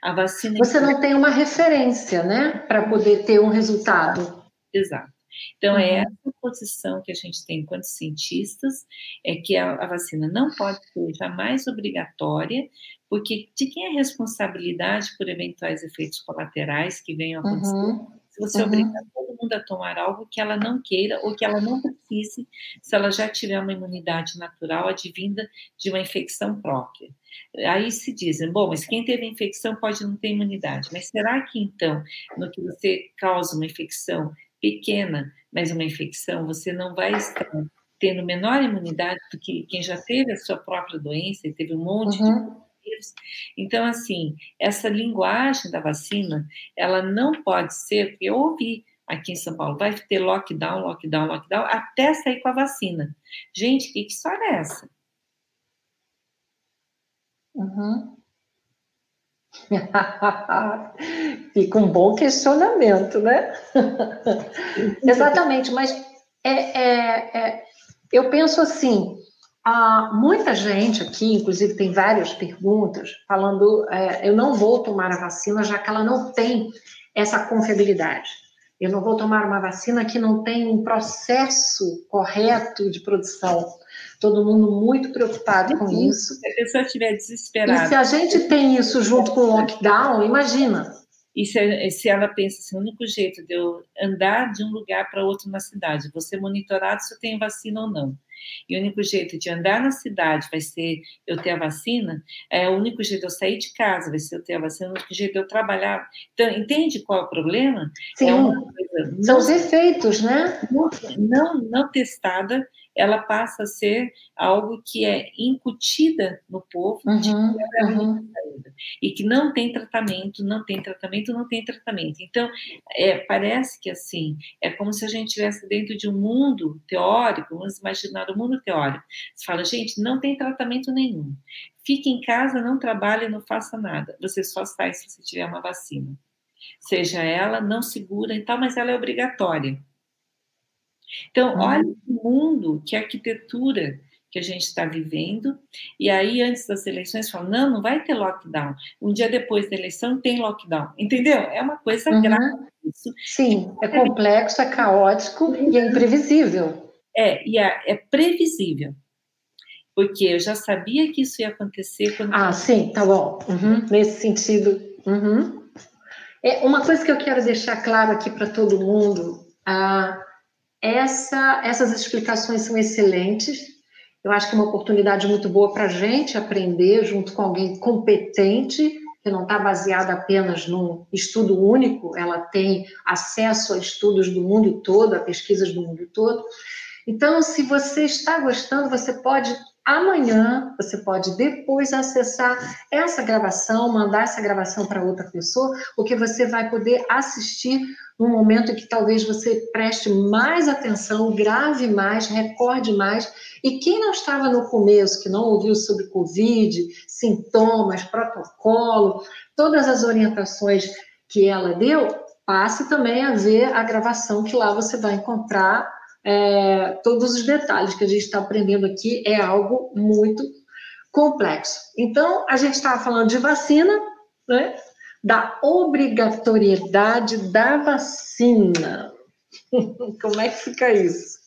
a vacina. Você não tem uma referência, né, para poder ter um resultado. Exato. Então, é uhum. essa posição que a gente tem enquanto cientistas, é que a, a, vacina não pode ser jamais obrigatória, porque de quem é a responsabilidade por eventuais efeitos colaterais que venham a acontecer? Uhum. Se você uhum. obrigar todo mundo a tomar algo que ela não queira ou que ela não precise, se ela já tiver uma imunidade natural advinda de uma infecção própria. Aí se dizem, bom, mas quem teve infecção pode não ter imunidade. Mas será que então, no que você causa uma infecção, pequena, mas uma infecção, você não vai estar tendo menor imunidade do que quem já teve a sua própria doença e teve um monte uhum. de. Então, assim, essa linguagem da vacina, ela não pode ser, porque eu ouvi aqui em São Paulo, vai ter lockdown, lockdown, lockdown, até sair com a vacina. Gente, que história é essa? Uhum. <laughs> Fica um bom questionamento, né? <laughs> Exatamente, mas é, é, é, eu penso assim: há muita gente aqui, inclusive tem várias perguntas, falando é, eu não vou tomar a vacina já que ela não tem essa confiabilidade. Eu não vou tomar uma vacina que não tem um processo correto de produção todo mundo muito preocupado com isso. Se a pessoa estiver desesperada. E se a gente tem isso junto com o lockdown, imagina. E se, se ela pensa assim, o único jeito de eu andar de um lugar para outro na cidade, vou ser monitorado se eu tenho vacina ou não. E o único jeito de andar na cidade vai ser eu ter a vacina, é o único jeito de eu sair de casa vai ser eu ter a vacina, o único jeito de eu trabalhar. Então, entende qual é o problema? Sim. É São os efeitos, né? Não, não, não testada ela passa a ser algo que é incutida no povo uhum, de que uhum. e que não tem tratamento, não tem tratamento, não tem tratamento. Então, é, parece que assim, é como se a gente estivesse dentro de um mundo teórico, vamos imaginar o um mundo teórico. Você fala, gente, não tem tratamento nenhum. Fique em casa, não trabalhe, não faça nada. Você só sai se você tiver uma vacina. Seja ela não segura e tal, mas ela é obrigatória. Então, uhum. olha o mundo, que arquitetura que a gente está vivendo, e aí antes das eleições falam, não, não vai ter lockdown. Um dia depois da eleição tem lockdown. Entendeu? É uma coisa uhum. grave isso. Sim, é complexo, é caótico e é imprevisível. É, e é, é previsível. Porque eu já sabia que isso ia acontecer quando. Ah, sim, tá bom. Uhum. Nesse sentido. Uhum. É, uma coisa que eu quero deixar claro aqui para todo mundo. Ah, essa, essas explicações são excelentes. Eu acho que é uma oportunidade muito boa para a gente aprender junto com alguém competente, que não está baseada apenas num estudo único, ela tem acesso a estudos do mundo todo, a pesquisas do mundo todo. Então, se você está gostando, você pode amanhã, você pode depois acessar essa gravação, mandar essa gravação para outra pessoa, porque você vai poder assistir num momento em que talvez você preste mais atenção, grave mais, recorde mais. E quem não estava no começo, que não ouviu sobre Covid, sintomas, protocolo, todas as orientações que ela deu, passe também a ver a gravação, que lá você vai encontrar é, todos os detalhes que a gente está aprendendo aqui. É algo muito complexo. Então, a gente estava falando de vacina, né? da obrigatoriedade da vacina. <laughs> Como é que fica isso?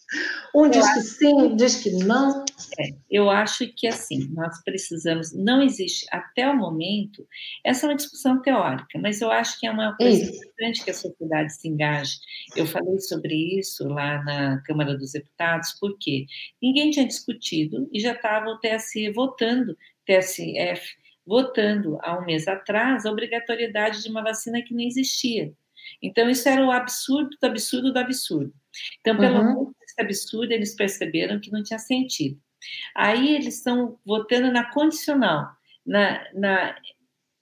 Um diz que sim, diz que não. É, eu acho que assim, nós precisamos, não existe até o momento, essa é uma discussão teórica, mas eu acho que é uma coisa isso. importante que a sociedade se engaje. Eu falei sobre isso lá na Câmara dos Deputados, porque ninguém tinha discutido e já estava o TSE votando, TSF votando há um mês atrás a obrigatoriedade de uma vacina que não existia. Então, isso era o absurdo do absurdo do absurdo. Então, pelo uhum. Absurdo, eles perceberam que não tinha sentido. Aí eles estão votando na condicional, na, na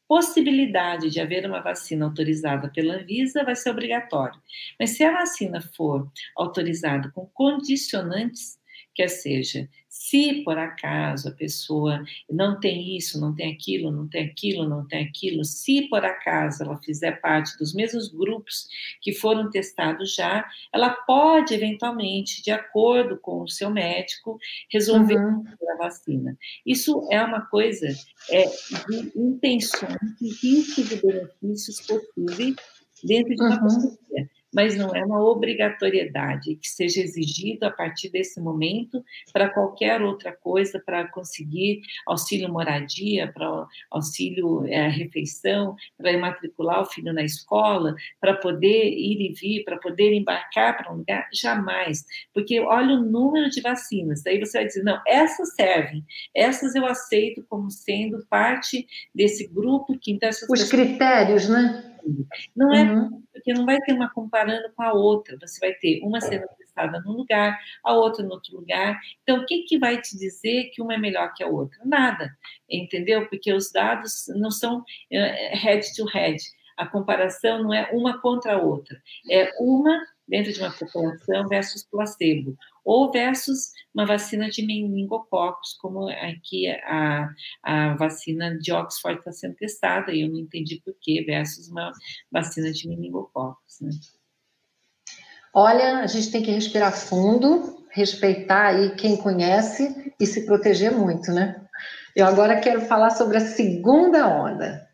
possibilidade de haver uma vacina autorizada pela Anvisa, vai ser obrigatório. Mas se a vacina for autorizada com condicionantes, quer seja, se por acaso a pessoa não tem isso, não tem aquilo, não tem aquilo, não tem aquilo, se por acaso ela fizer parte dos mesmos grupos que foram testados já, ela pode eventualmente, de acordo com o seu médico, resolver uhum. a vacina. Isso é uma coisa é, de intenções de risco de benefícios possíveis dentro de uma uhum mas não é uma obrigatoriedade que seja exigido a partir desse momento para qualquer outra coisa, para conseguir auxílio moradia, para auxílio é, refeição, para matricular o filho na escola, para poder ir e vir, para poder embarcar para um lugar, jamais, porque olha o número de vacinas, daí você vai dizer, não, essas servem, essas eu aceito como sendo parte desse grupo que então essas Os pessoas... critérios, né? Não é uhum. porque não vai ter uma comparando com a outra. Você vai ter uma sendo testada num lugar, a outra no outro lugar. Então, o que, que vai te dizer que uma é melhor que a outra? Nada, entendeu? Porque os dados não são eh, head to head. A comparação não é uma contra a outra, é uma dentro de uma população versus placebo, ou versus uma vacina de meningococos, como aqui a, a vacina de Oxford está sendo testada, e eu não entendi por quê, versus uma vacina de meningococos. Né? Olha, a gente tem que respirar fundo, respeitar aí quem conhece e se proteger muito, né? Eu agora quero falar sobre a segunda onda.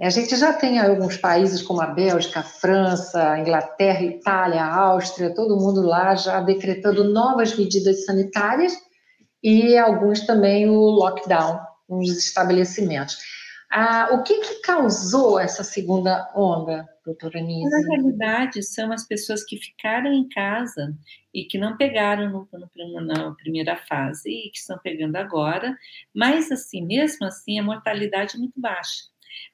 A gente já tem alguns países como a Bélgica, a França, a Inglaterra, a Itália, a Áustria, todo mundo lá já decretando novas medidas sanitárias e alguns também o lockdown nos estabelecimentos. Ah, o que, que, causou essa segunda onda, doutora Nise? Na realidade, são as pessoas que ficaram em casa e que não pegaram no, no, na primeira fase e que estão pegando agora, mas assim, mesmo assim, a mortalidade é muito baixa.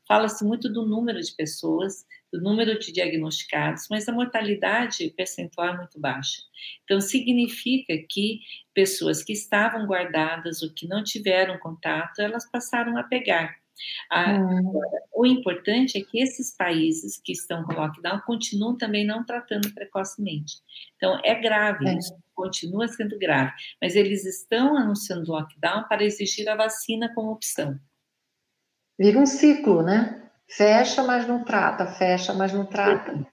Fala-se muito do número de pessoas, do número de diagnosticados, mas a mortalidade percentual é muito baixa. Então, significa que pessoas que estavam guardadas ou que não tiveram contato, elas passaram a pegar. hum. O importante é que esses países que estão com lockdown continuam também não tratando precocemente. Então, é grave, é. isso continua sendo grave, mas eles estão anunciando lockdown para exigir a vacina como opção. Vira um ciclo, né? Fecha, mas não trata, fecha, mas não trata.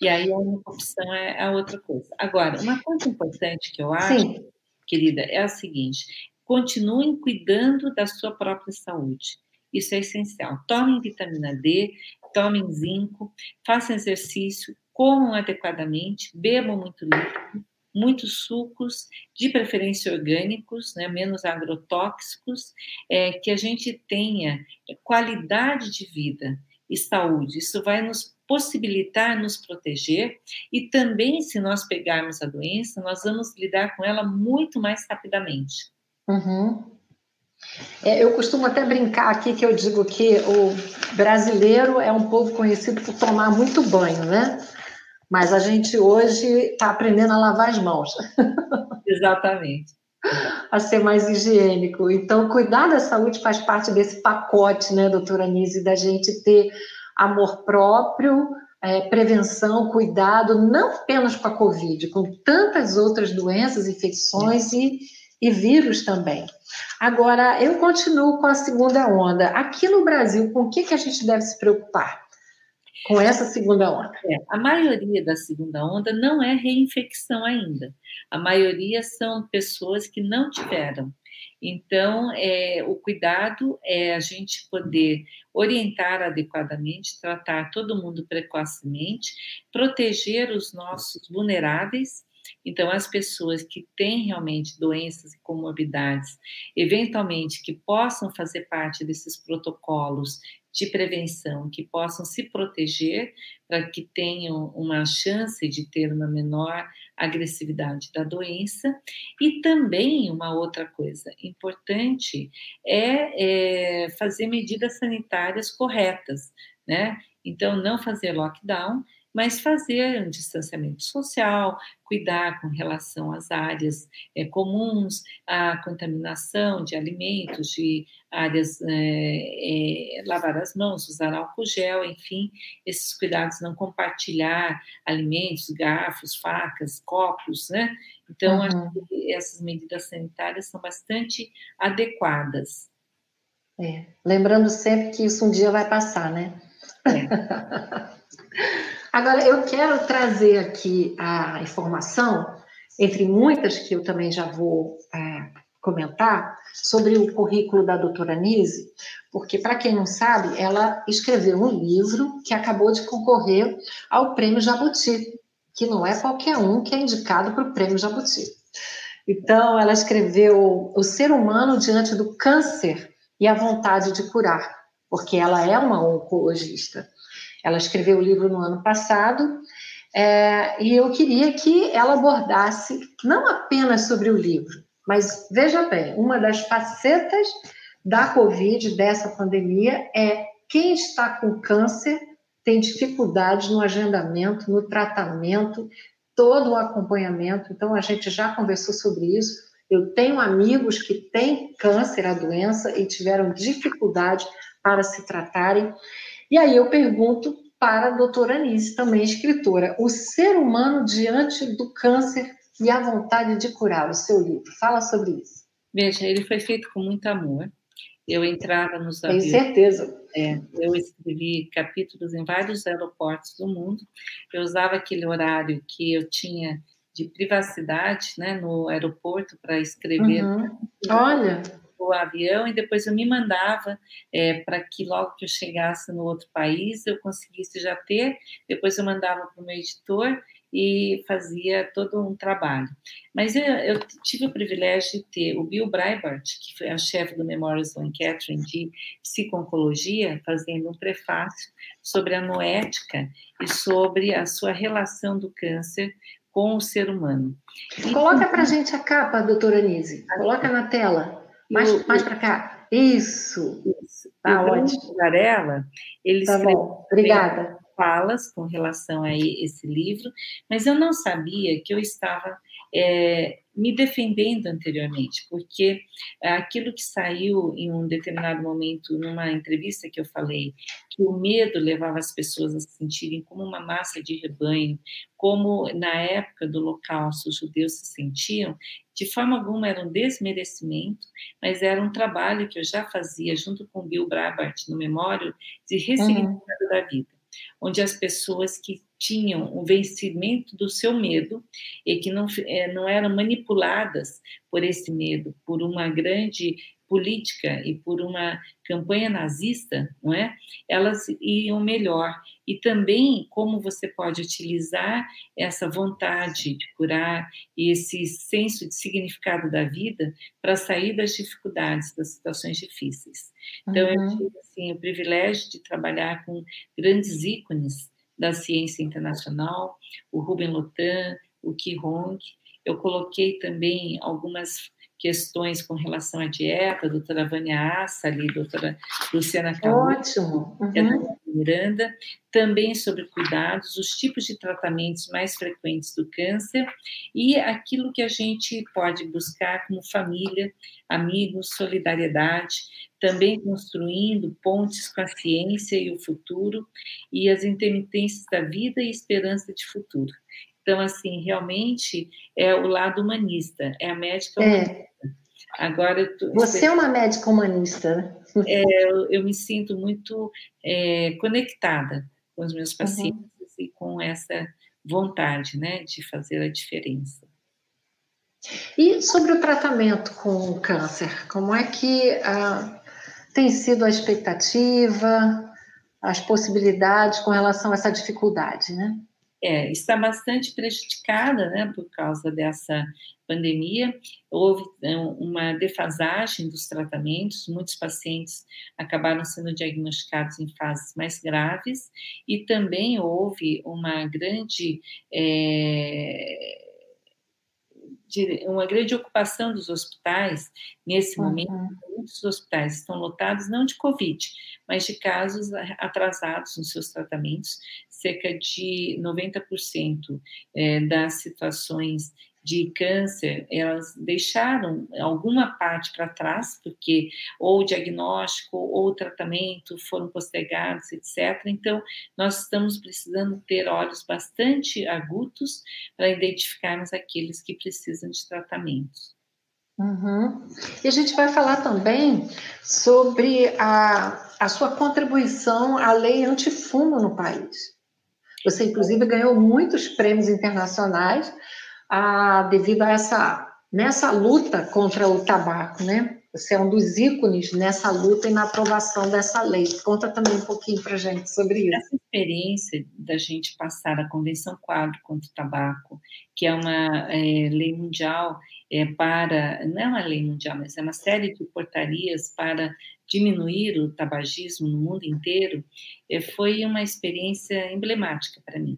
E aí a única opção é a outra coisa. Agora, uma coisa importante que eu acho, Sim. querida, é a seguinte: continuem cuidando da sua própria saúde. Isso é essencial. Tomem vitamina D, tomem zinco, façam exercício, comam adequadamente, bebam muito líquido, muitos sucos, de preferência orgânicos, né, menos agrotóxicos, é, que a gente tenha qualidade de vida e saúde. Isso vai nos possibilitar nos proteger e também, se nós pegarmos a doença, nós vamos lidar com ela muito mais rapidamente. Uhum. É, eu costumo até brincar aqui que eu digo que o brasileiro é um povo conhecido por tomar muito banho, né? Mas a gente hoje está aprendendo a lavar as mãos. <laughs> Exatamente. a ser mais higiênico. Então, cuidar da saúde faz parte desse pacote, né, doutora Nise, da gente ter amor próprio, é, prevenção, cuidado, não apenas com a Covid, com tantas outras doenças, infecções e, e vírus também. Agora, eu continuo com a segunda onda. Aqui no Brasil, com o que, que a gente deve se preocupar? Com essa segunda onda? É, a maioria da segunda onda não é reinfecção ainda. A maioria são pessoas que não tiveram. Então, é, o cuidado é a gente poder orientar adequadamente, tratar todo mundo precocemente, proteger os nossos vulneráveis Então, as pessoas que têm realmente doenças e comorbidades, eventualmente que possam fazer parte desses protocolos de prevenção, que possam se proteger para que tenham uma chance de ter uma menor agressividade da doença. E também uma outra coisa importante é, é fazer medidas sanitárias corretas, né? Então, não fazer lockdown, mas fazer um distanciamento social, cuidar com relação às áreas é, comuns, a contaminação de alimentos, de áreas, é, é, lavar as mãos, usar álcool gel, enfim, esses cuidados, não compartilhar alimentos, garfos, facas, copos, né? Então, uhum. acho que essas medidas sanitárias são bastante adequadas. É. Lembrando sempre que isso um dia vai passar, né? É. <laughs> Agora, eu quero trazer aqui a informação, entre muitas que eu também já vou é, comentar, sobre o currículo da doutora Nise, porque, para quem não sabe, ela escreveu um livro que acabou de concorrer ao Prêmio Jabuti, que não é qualquer um que é indicado para o Prêmio Jabuti. Então, ela escreveu O Ser Humano Diante do Câncer e a Vontade de Curar, porque ela é uma oncologista. Ela escreveu o livro no ano passado é, e eu queria que ela abordasse não apenas sobre o livro, mas veja bem, uma das facetas da Covid, dessa pandemia, é quem está com câncer tem dificuldades no agendamento, no tratamento, todo o acompanhamento. Então, a gente já conversou sobre isso. Eu tenho amigos que têm câncer, a doença, e tiveram dificuldade para se tratarem. E aí eu pergunto para a doutora Anise, também escritora, O Ser Humano Diante do Câncer e a Vontade de Curar, o seu livro. Fala sobre isso. Veja, ele foi feito com muito amor. Eu entrava nos aviões. Tenho certeza. É, eu escrevi capítulos em vários aeroportos do mundo. Eu usava aquele horário que eu tinha de privacidade né, no aeroporto para escrever. Uhum. Olha! O avião e depois eu me mandava é, para que logo que eu chegasse no outro país eu conseguisse já ter. Depois eu mandava para o meu editor e fazia todo um trabalho. Mas eu, eu, tive o privilégio de ter o Bill Breitbart, que foi a chefe do Memorial Sloan Kettering de psico-oncologia, fazendo um prefácio sobre a noética e sobre a sua relação do câncer com o ser humano. Coloca para a gente a capa, doutora Nise. Coloca na tela. Mais, mais para cá. Isso. Isso. Tá o ótimo. Varela, ele tá bom. Obrigada. falas com relação a esse livro, mas eu não sabia que eu estava é, me defendendo anteriormente, porque aquilo que saiu em um determinado momento, numa entrevista que eu falei, que o medo levava as pessoas a se sentirem como uma massa de rebanho, como na época do Holocausto os judeus se sentiam, de forma alguma era um desmerecimento, mas era um trabalho que eu já fazia junto com Bill Brabart no Memório de ressignificado uhum. da vida onde as pessoas que tinham o vencimento do seu medo e que não, é, não eram manipuladas por esse medo, por uma grande política e por uma campanha nazista, não é? Elas iam melhor. E também como você pode utilizar essa vontade de curar e esse senso de significado da vida para sair das dificuldades, das situações difíceis. Então, uhum. eu tive assim, o privilégio de trabalhar com grandes ícones da ciência internacional, o Ruben Lotan, o Ki Hong. Eu coloquei também algumas questões com relação à dieta, a doutora Vânia Assa, ali, doutora Luciana Ótimo. Uhum. Miranda, também sobre cuidados, os tipos de tratamentos mais frequentes do câncer e aquilo que a gente pode buscar como família, amigos, solidariedade, também construindo pontes com a ciência e o futuro e as intermitências da vida e esperança de futuro. Então, assim, realmente é o lado humanista, é a médica é. Agora, você é uma médica humanista, né? É, eu, eu, me sinto muito é, conectada com os meus uhum. pacientes uhum. e com essa vontade, né, de fazer a diferença. E sobre o tratamento com o câncer, como é que ah, tem sido a expectativa, as possibilidades com relação a essa dificuldade, né? É, está bastante prejudicada né, por causa dessa pandemia. Houve é, uma defasagem dos tratamentos, muitos pacientes acabaram sendo diagnosticados em fases mais graves, e também houve uma grande. É, uma grande ocupação dos hospitais nesse uhum. momento. Muitos hospitais estão lotados não de Covid, mas de casos atrasados nos seus tratamentos. Cerca de 90% é, das situações de câncer, elas deixaram alguma parte para trás, porque ou o diagnóstico ou o tratamento foram postergados, etc. Então, nós estamos precisando ter olhos bastante agudos para identificarmos aqueles que precisam de tratamentos. Uhum. E a gente vai falar também sobre a, a sua contribuição à lei antifumo no país. Você, inclusive, ganhou muitos prêmios internacionais a, devido a essa nessa luta contra o tabaco, né? Você é um dos ícones nessa luta e na aprovação dessa lei. Conta também um pouquinho para gente sobre isso. Essa experiência da gente passar a Convenção Quadro contra o Tabaco, que é uma é, lei mundial é, para, não é uma lei mundial, mas é uma série de portarias para diminuir o tabagismo no mundo inteiro, é, foi uma experiência emblemática para mim.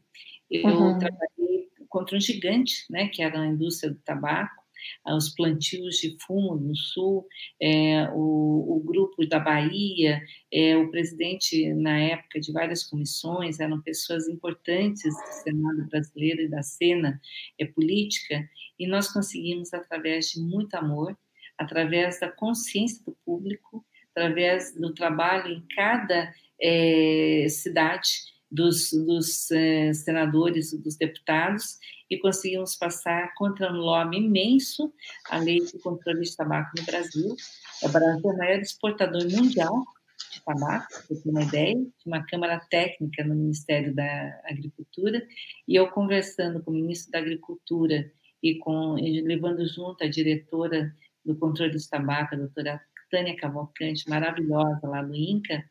Eu uhum. trabalhei contra um gigante, né, que era a indústria do tabaco, os plantios de fumo no sul, é, o, o, grupo da Bahia, é, o presidente, na época, de várias comissões, eram pessoas importantes do Senado brasileiro e da cena é, política, e nós conseguimos, através de muito amor, através da consciência do público, através do trabalho em cada é, cidade, dos, dos eh, senadores, dos deputados, e conseguimos passar contra um lobby imenso a lei de controle de tabaco no Brasil. O Brasil é o maior exportador mundial de tabaco, para ter uma ideia, de uma Câmara Técnica no Ministério da Agricultura, e eu conversando com o ministro da Agricultura e, com, levando junto a diretora do controle de tabaco, a doutora Tânia Cavalcante, maravilhosa lá do INCA,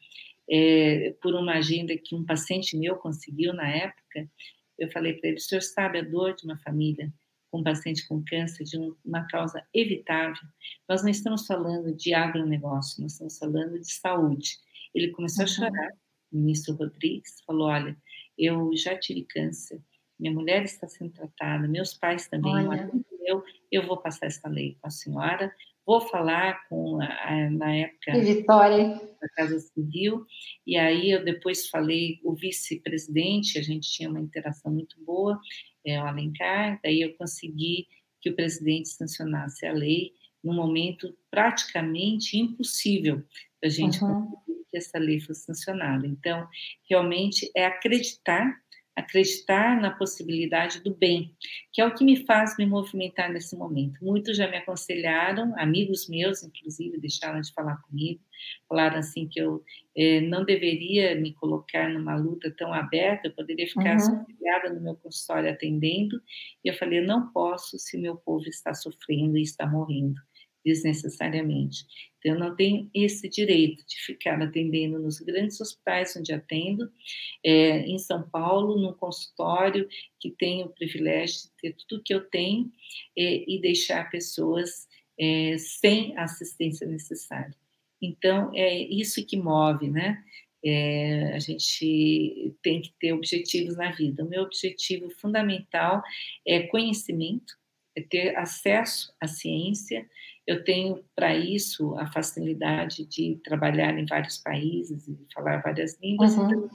é, por uma agenda que um paciente meu conseguiu na época, eu falei para ele: o senhor sabe a dor de uma família com um paciente com câncer, de uma causa evitável? Nós não estamos falando de agronegócio, nós estamos falando de saúde. Ele começou uhum. a chorar. O ministro Rodrigues falou: olha, eu já tive câncer, minha mulher está sendo tratada, meus pais também, Olha. eu, eu vou passar essa lei com a senhora, Vou falar com, a, na época, Vitória. da Casa Civil, e aí eu depois falei, o vice-presidente, a gente tinha uma interação muito boa, é, o Alencar, daí eu consegui que o presidente sancionasse a lei num momento praticamente impossível da gente uhum. conseguir que essa lei fosse sancionada. Então, realmente é acreditar acreditar na possibilidade do bem, que é o que me faz me movimentar nesse momento. Muitos já me aconselharam, amigos meus, inclusive, deixaram de falar comigo, falaram assim que eu eh, não deveria me colocar numa luta tão aberta, eu poderia ficar uhum. no meu consultório atendendo, e eu falei, eu não posso se o meu povo está sofrendo e está morrendo desnecessariamente. Eu não tenho esse direito de ficar atendendo nos grandes hospitais onde atendo, é, em São Paulo, num consultório que tem o privilégio de ter tudo que eu tenho é, e deixar pessoas é, sem a assistência necessária. Então, é isso que move, né? É, a gente tem que ter objetivos na vida. O meu objetivo fundamental é conhecimento, é ter acesso à ciência, eu tenho para isso a facilidade de trabalhar em vários países e falar várias línguas, uhum. então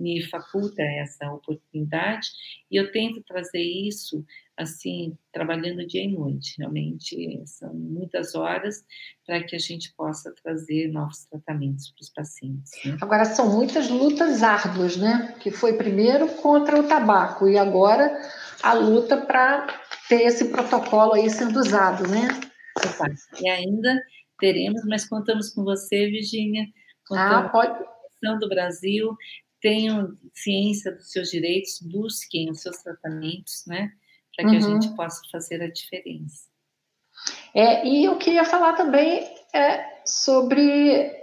me faculta essa oportunidade e eu tento trazer isso assim trabalhando dia e noite. Realmente são muitas horas para que a gente possa trazer novos tratamentos para os pacientes. Né? Agora são muitas lutas árduas, né? Que foi primeiro contra o tabaco e agora a luta para ter esse protocolo aí sendo usado, né? E ainda teremos, mas contamos com você, Virginia. Ah, pode. Com a do Brasil, tenham ciência dos seus direitos, busquem os seus tratamentos, né? Para que uhum. a gente possa fazer a diferença. É, e eu queria falar também é, sobre.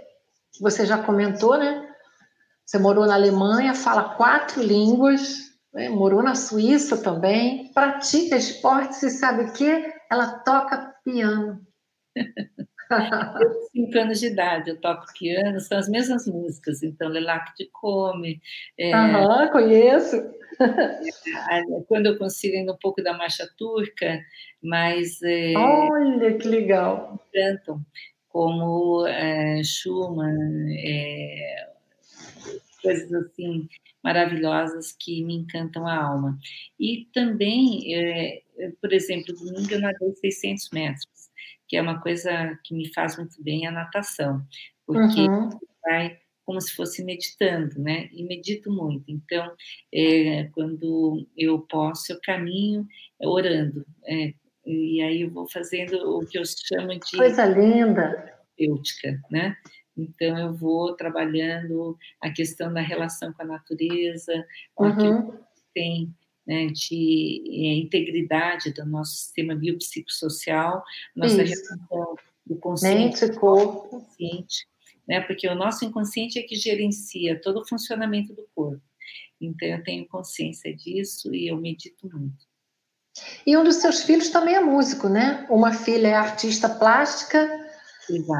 Você já comentou, né? Você morou na Alemanha, fala quatro línguas, né? morou na Suíça também, pratica esportes e sabe o que? Ela toca piano. Cinco anos de idade, eu toco piano, são as mesmas músicas, então Lelac de Come. É, Aham, conheço. quando eu consigo ainda um pouco da marcha turca, mas. É, Olha que legal! Cantam, como é, Schumann, é, coisas assim maravilhosas que me encantam a alma. E também, é, por exemplo, domingo eu nadei 600 metros que é uma coisa que me faz muito bem a natação, porque uhum. vai como se fosse meditando, né? E medito muito. Então, é, quando eu posso, eu caminho orando. É, e aí eu vou fazendo o que eu chamo de coisa linda, terapêutica, né? Então eu vou trabalhando a questão da relação com a natureza, uhum. que tem né, de é, integridade do nosso sistema biopsicossocial, nossa Isso. relação do consciente Mente, corpo. consciente, né, porque o nosso inconsciente é que gerencia todo o funcionamento do corpo. Então, eu tenho consciência disso e eu medito muito. E um dos seus filhos também é músico, né? Uma filha é artista plástica.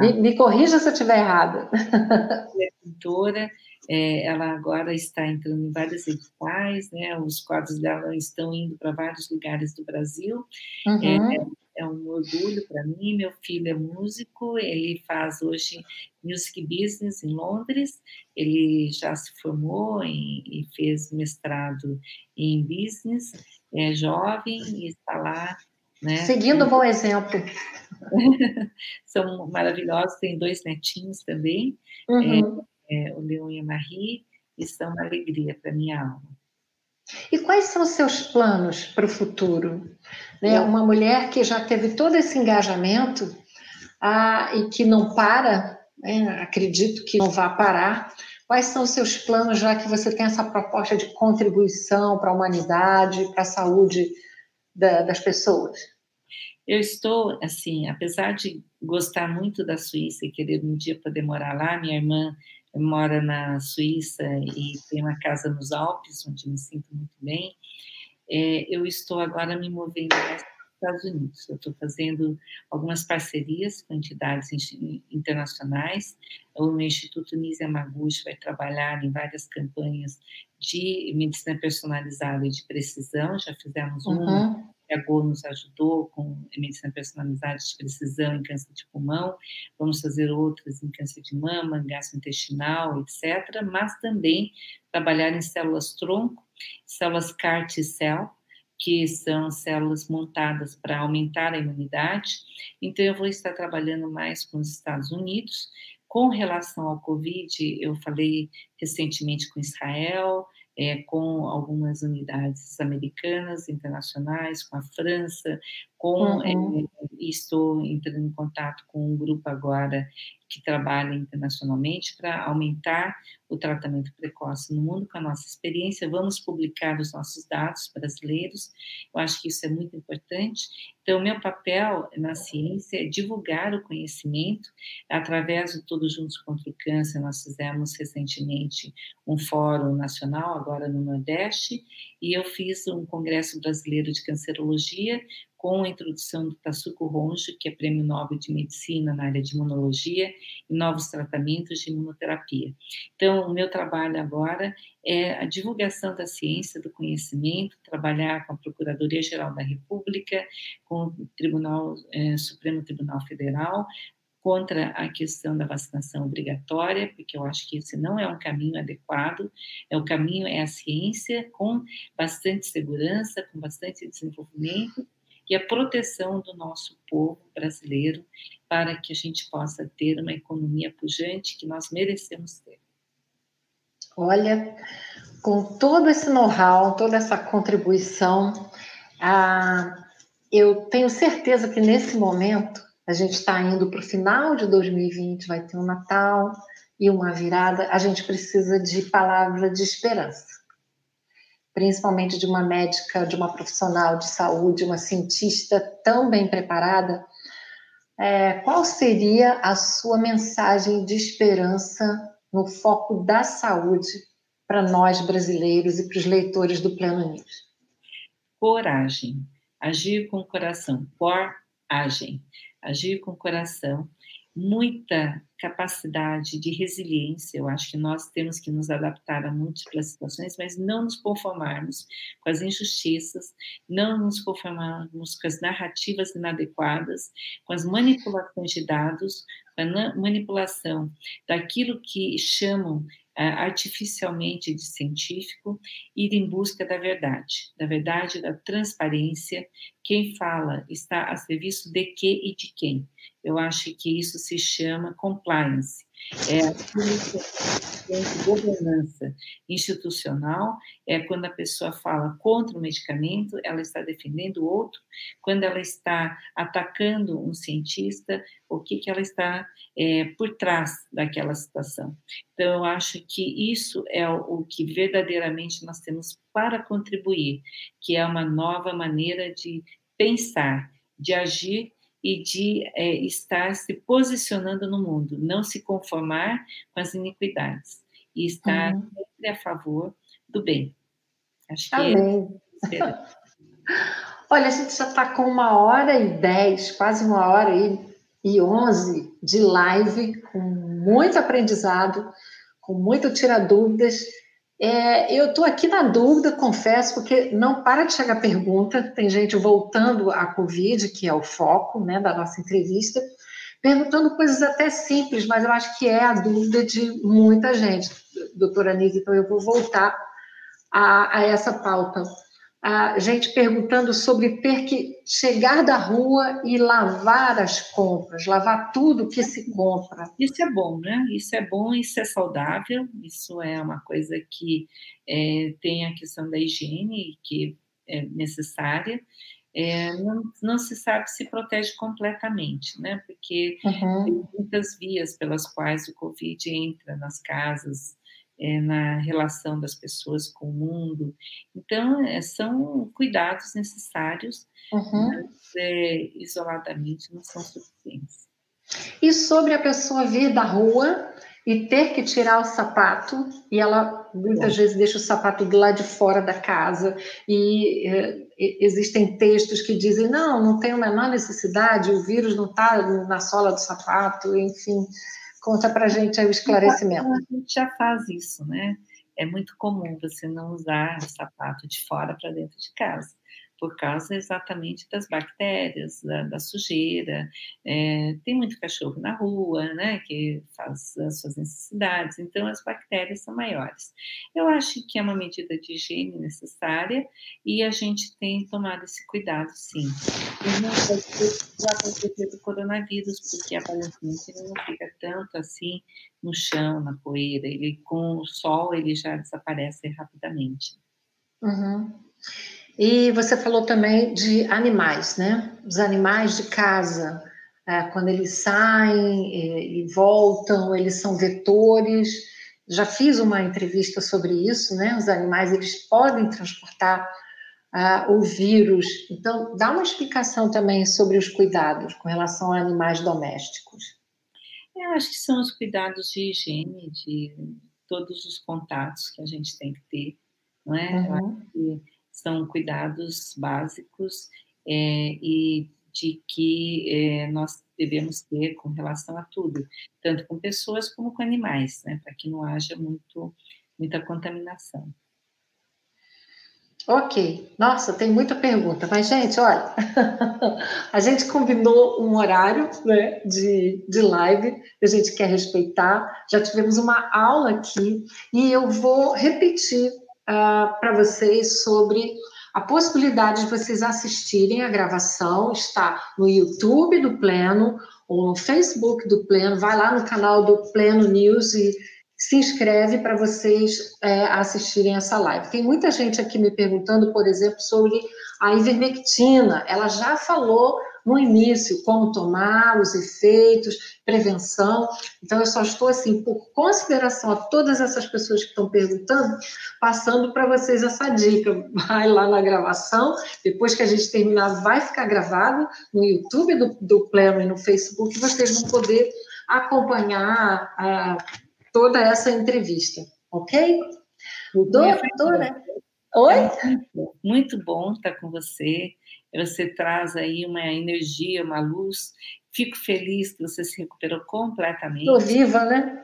Me, me, corrija se eu estiver errada. <laughs> Ela é pintora é, ela agora está entrando em vários editais, né? Os quadros dela estão indo para vários lugares do Brasil. Uhum. É, é um orgulho para mim. Meu filho é músico, ele faz hoje music business em Londres. Ele já se formou em, e fez mestrado em business. É jovem e está lá. Né? Seguindo um bom exemplo. <laughs> São maravilhosos, tem dois netinhos também. Uhum. É, é, o Leon e a Marie, e são uma alegria para minha alma. E quais são os seus planos para o futuro? Né? Uma mulher que já teve todo esse engajamento ah, e que não para, né? acredito que não vai parar. Quais são os seus planos, já que você tem essa proposta de contribuição para a humanidade, para a saúde da, das pessoas? Eu estou, assim, apesar de gostar muito da Suíça e querer um dia poder morar lá, minha irmã mora na Suíça e tem uma casa nos Alpes, onde me sinto muito bem. É, eu estou agora me movendo mais Estados Unidos. Eu estou fazendo algumas parcerias com entidades internacionais. O Instituto Nise Yamaguchi vai trabalhar em várias campanhas de medicina personalizada e de precisão. Já fizemos uhum. uma a Go nos ajudou com medicina personalizada de precisão em câncer de pulmão, vamos fazer outras em câncer de mama, gastrointestinal, etc., mas também trabalhar em células tronco, células CAR T-cell, que são células montadas para aumentar a imunidade. Então, eu vou estar trabalhando mais com os Estados Unidos. Com relação ao Covid, eu falei recentemente com Israel, é, com algumas unidades americanas, internacionais, com a França, com uhum. é, estou entrando em contato com um grupo agora que trabalha internacionalmente para aumentar o tratamento precoce no mundo com a nossa experiência. Vamos publicar os nossos dados brasileiros. Eu acho que isso é muito importante. Então, meu papel na ciência é divulgar o conhecimento através do Todos Juntos contra o Câncer. Nós fizemos recentemente um fórum nacional agora no Nordeste e eu fiz um congresso brasileiro de cancerologia com a introdução do Tassuko Honjo, que é Prêmio Nobel de Medicina na área de imunologia e novos tratamentos de imunoterapia. Então, o meu trabalho agora é a divulgação da ciência, do conhecimento, trabalhar com a Procuradoria-Geral da República, com o Tribunal eh, Supremo Tribunal Federal, contra a questão da vacinação obrigatória, porque eu acho que esse não é um caminho adequado, é o caminho é a ciência com bastante segurança, com bastante desenvolvimento e a proteção do nosso povo brasileiro para que a gente possa ter uma economia pujante que nós merecemos ter. Olha, com todo esse know-how, toda essa contribuição, ah, eu tenho certeza que nesse momento a gente está indo para o final de 2020, vai ter um Natal e uma virada, a gente precisa de palavra de esperança principalmente de uma médica, de uma profissional de saúde, uma cientista tão bem preparada, é, qual seria a sua mensagem de esperança no foco da saúde para nós brasileiros e para os leitores do Pleno News? Coragem. Agir com o coração. Coragem. Agir com o coração muita capacidade de resiliência. Eu acho que nós temos que nos adaptar a múltiplas situações, mas não nos conformarmos com as injustiças, não nos conformarmos com as narrativas inadequadas, com as manipulações de dados, com a manipulação daquilo que chamam artificialmente de científico, ir em busca da verdade, da verdade, da transparência. Quem fala está a serviço de que e de quem. Eu acho que isso se chama compliance. É a governança institucional, é quando a pessoa fala contra o medicamento, ela está defendendo o outro, quando ela está atacando um cientista, o que, que ela está é, por trás daquela situação. Então, eu acho que isso é o, o que verdadeiramente nós temos para contribuir, que é uma nova maneira de pensar, de agir e de é, estar se posicionando no mundo, não se conformar com as iniquidades e estar uhum. sempre a favor do bem. Acho que Amém. é. Olha, a gente já está com uma hora e dez, quase uma hora e, e onze de live, com muito aprendizado, com muito tirar dúvidas. É, eu estou aqui na dúvida, confesso, porque não para de chegar pergunta. Tem gente voltando à Covid, que é o foco né, da nossa entrevista, perguntando coisas até simples, mas eu acho que é a dúvida de muita gente, doutora Nise, então eu vou voltar a, a essa pauta a gente perguntando sobre ter que chegar da rua e lavar as compras, lavar tudo que se compra. Isso é bom, né? Isso é bom, isso é saudável, isso é uma coisa que é, tem a questão da higiene que é necessária. É, não, não, se sabe se protege completamente, né? Porque uhum. tem muitas vias pelas quais o Covid entra nas casas, é, na relação das pessoas com o mundo. Então, é, são cuidados necessários, uhum. mas é, isoladamente não são suficientes. E sobre a pessoa vir da rua e ter que tirar o sapato, e ela muitas vezes deixa o sapato do lado de fora da casa, e existem textos que dizem: não, não tem a menor necessidade, o vírus não está na sola do sapato, enfim. Conta para a gente aí o esclarecimento. A gente já faz isso, né? É muito comum você não usar o sapato de fora para dentro de casa por causa exatamente das bactérias, da, da sujeira. É, tem muito cachorro na rua, né, que faz as suas necessidades, então as bactérias são maiores. Eu acho que é uma medida de higiene necessária e a gente tem tomado esse cuidado, sim. E não já acontecer do coronavírus, porque aparentemente ele não fica tanto assim no chão, na poeira, ele com o sol ele já desaparece rapidamente. Uhum. E você falou também de animais, né? Os animais de casa, é, quando eles saem e, e, voltam, eles são vetores. Já fiz uma entrevista sobre isso, né? Os animais eles podem transportar uh, o vírus. Então, dá uma explicação também sobre os cuidados com relação a animais domésticos. Eu acho que são os cuidados de higiene, de todos os contatos que a gente tem que ter, não é? Uhum. São cuidados básicos é, e de que é, nós devemos ter com relação a tudo, tanto com pessoas como com animais, né, para que não haja muito, muita contaminação. Ok, nossa, tem muita pergunta, mas gente, olha, <laughs> a gente combinou um horário né, de, de live, a gente quer respeitar, já tivemos uma aula aqui e eu vou repetir uh, para vocês sobre a possibilidade de vocês assistirem a gravação. Está no YouTube do Pleno ou no Facebook do Pleno. Vai lá no canal do Pleno News e se inscreve para vocês é, assistirem essa live. Tem muita gente aqui me perguntando, por exemplo, sobre a ivermectina. Ela já falou no início, como tomar, os efeitos, prevenção. Então, eu só estou, assim, por consideração a todas essas pessoas que estão perguntando, passando para vocês essa dica. Vai lá na gravação, depois que a gente terminar, vai ficar gravado no YouTube do, do Pleno e no Facebook, vocês vão poder acompanhar a, toda essa entrevista, ok? Doutora, oi? muito bom estar com você. Você traz aí uma energia, uma luz Fico feliz que você se recuperou completamente. Estou viva, né?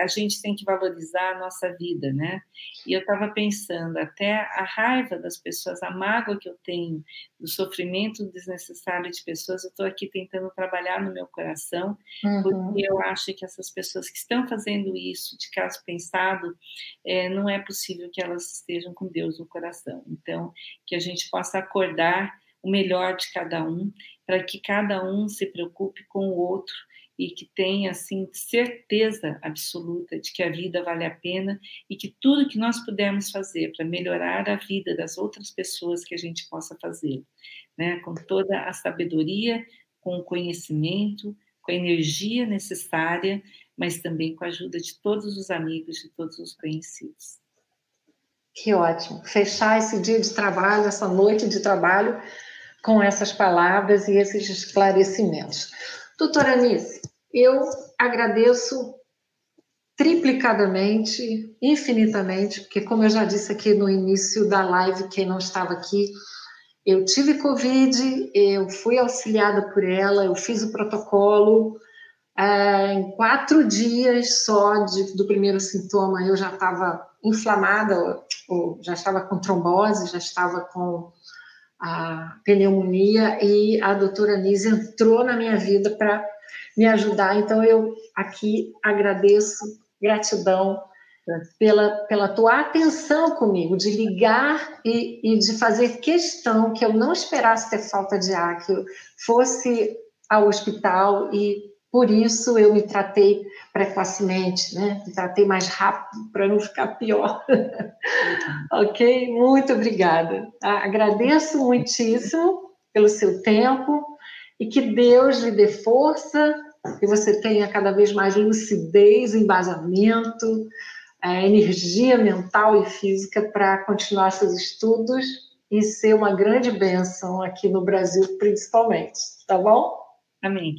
A gente tem que valorizar a nossa vida, né? E eu estava pensando, até a raiva das pessoas, a mágoa que eu tenho, do sofrimento desnecessário de pessoas, eu estou aqui tentando trabalhar no meu coração, uhum. porque eu acho que essas pessoas que estão fazendo isso, de caso pensado, é, não é possível que elas estejam com Deus no coração. Então, que a gente possa acordar o melhor de cada um para que cada um se preocupe com o outro e que tenha assim certeza absoluta de que a vida vale a pena e que tudo que nós pudermos fazer para melhorar a vida das outras pessoas que a gente possa fazer, né? Com toda a sabedoria, com o conhecimento, com a energia necessária, mas também com a ajuda de todos os amigos, de todos os conhecidos. Que ótimo! Fechar esse dia de trabalho, essa noite de trabalho com essas palavras e esses esclarecimentos. Doutora Anice, eu agradeço triplicadamente, infinitamente, porque, como eu já disse aqui no início da live, quem não estava aqui, eu tive Covid, eu fui auxiliada por ela, eu fiz o protocolo. É, em quatro dias só de, do primeiro sintoma, eu já estava inflamada, ou já estava com trombose, já estava com a pneumonia e a doutora Nise entrou na minha vida para me ajudar. Então, eu aqui agradeço, gratidão pela, pela tua atenção comigo, de ligar e, e de fazer questão que eu não esperasse ter falta de ar, que eu fosse ao hospital e por isso eu me tratei precocemente, né? Me tratei mais rápido para não ficar pior. <laughs> ok? Muito obrigada. Agradeço muitíssimo pelo seu tempo e que Deus lhe dê força, que você tenha cada vez mais lucidez, embasamento, é, energia mental e física para continuar seus estudos e ser uma grande bênção aqui no Brasil, principalmente. Tá bom? Amém.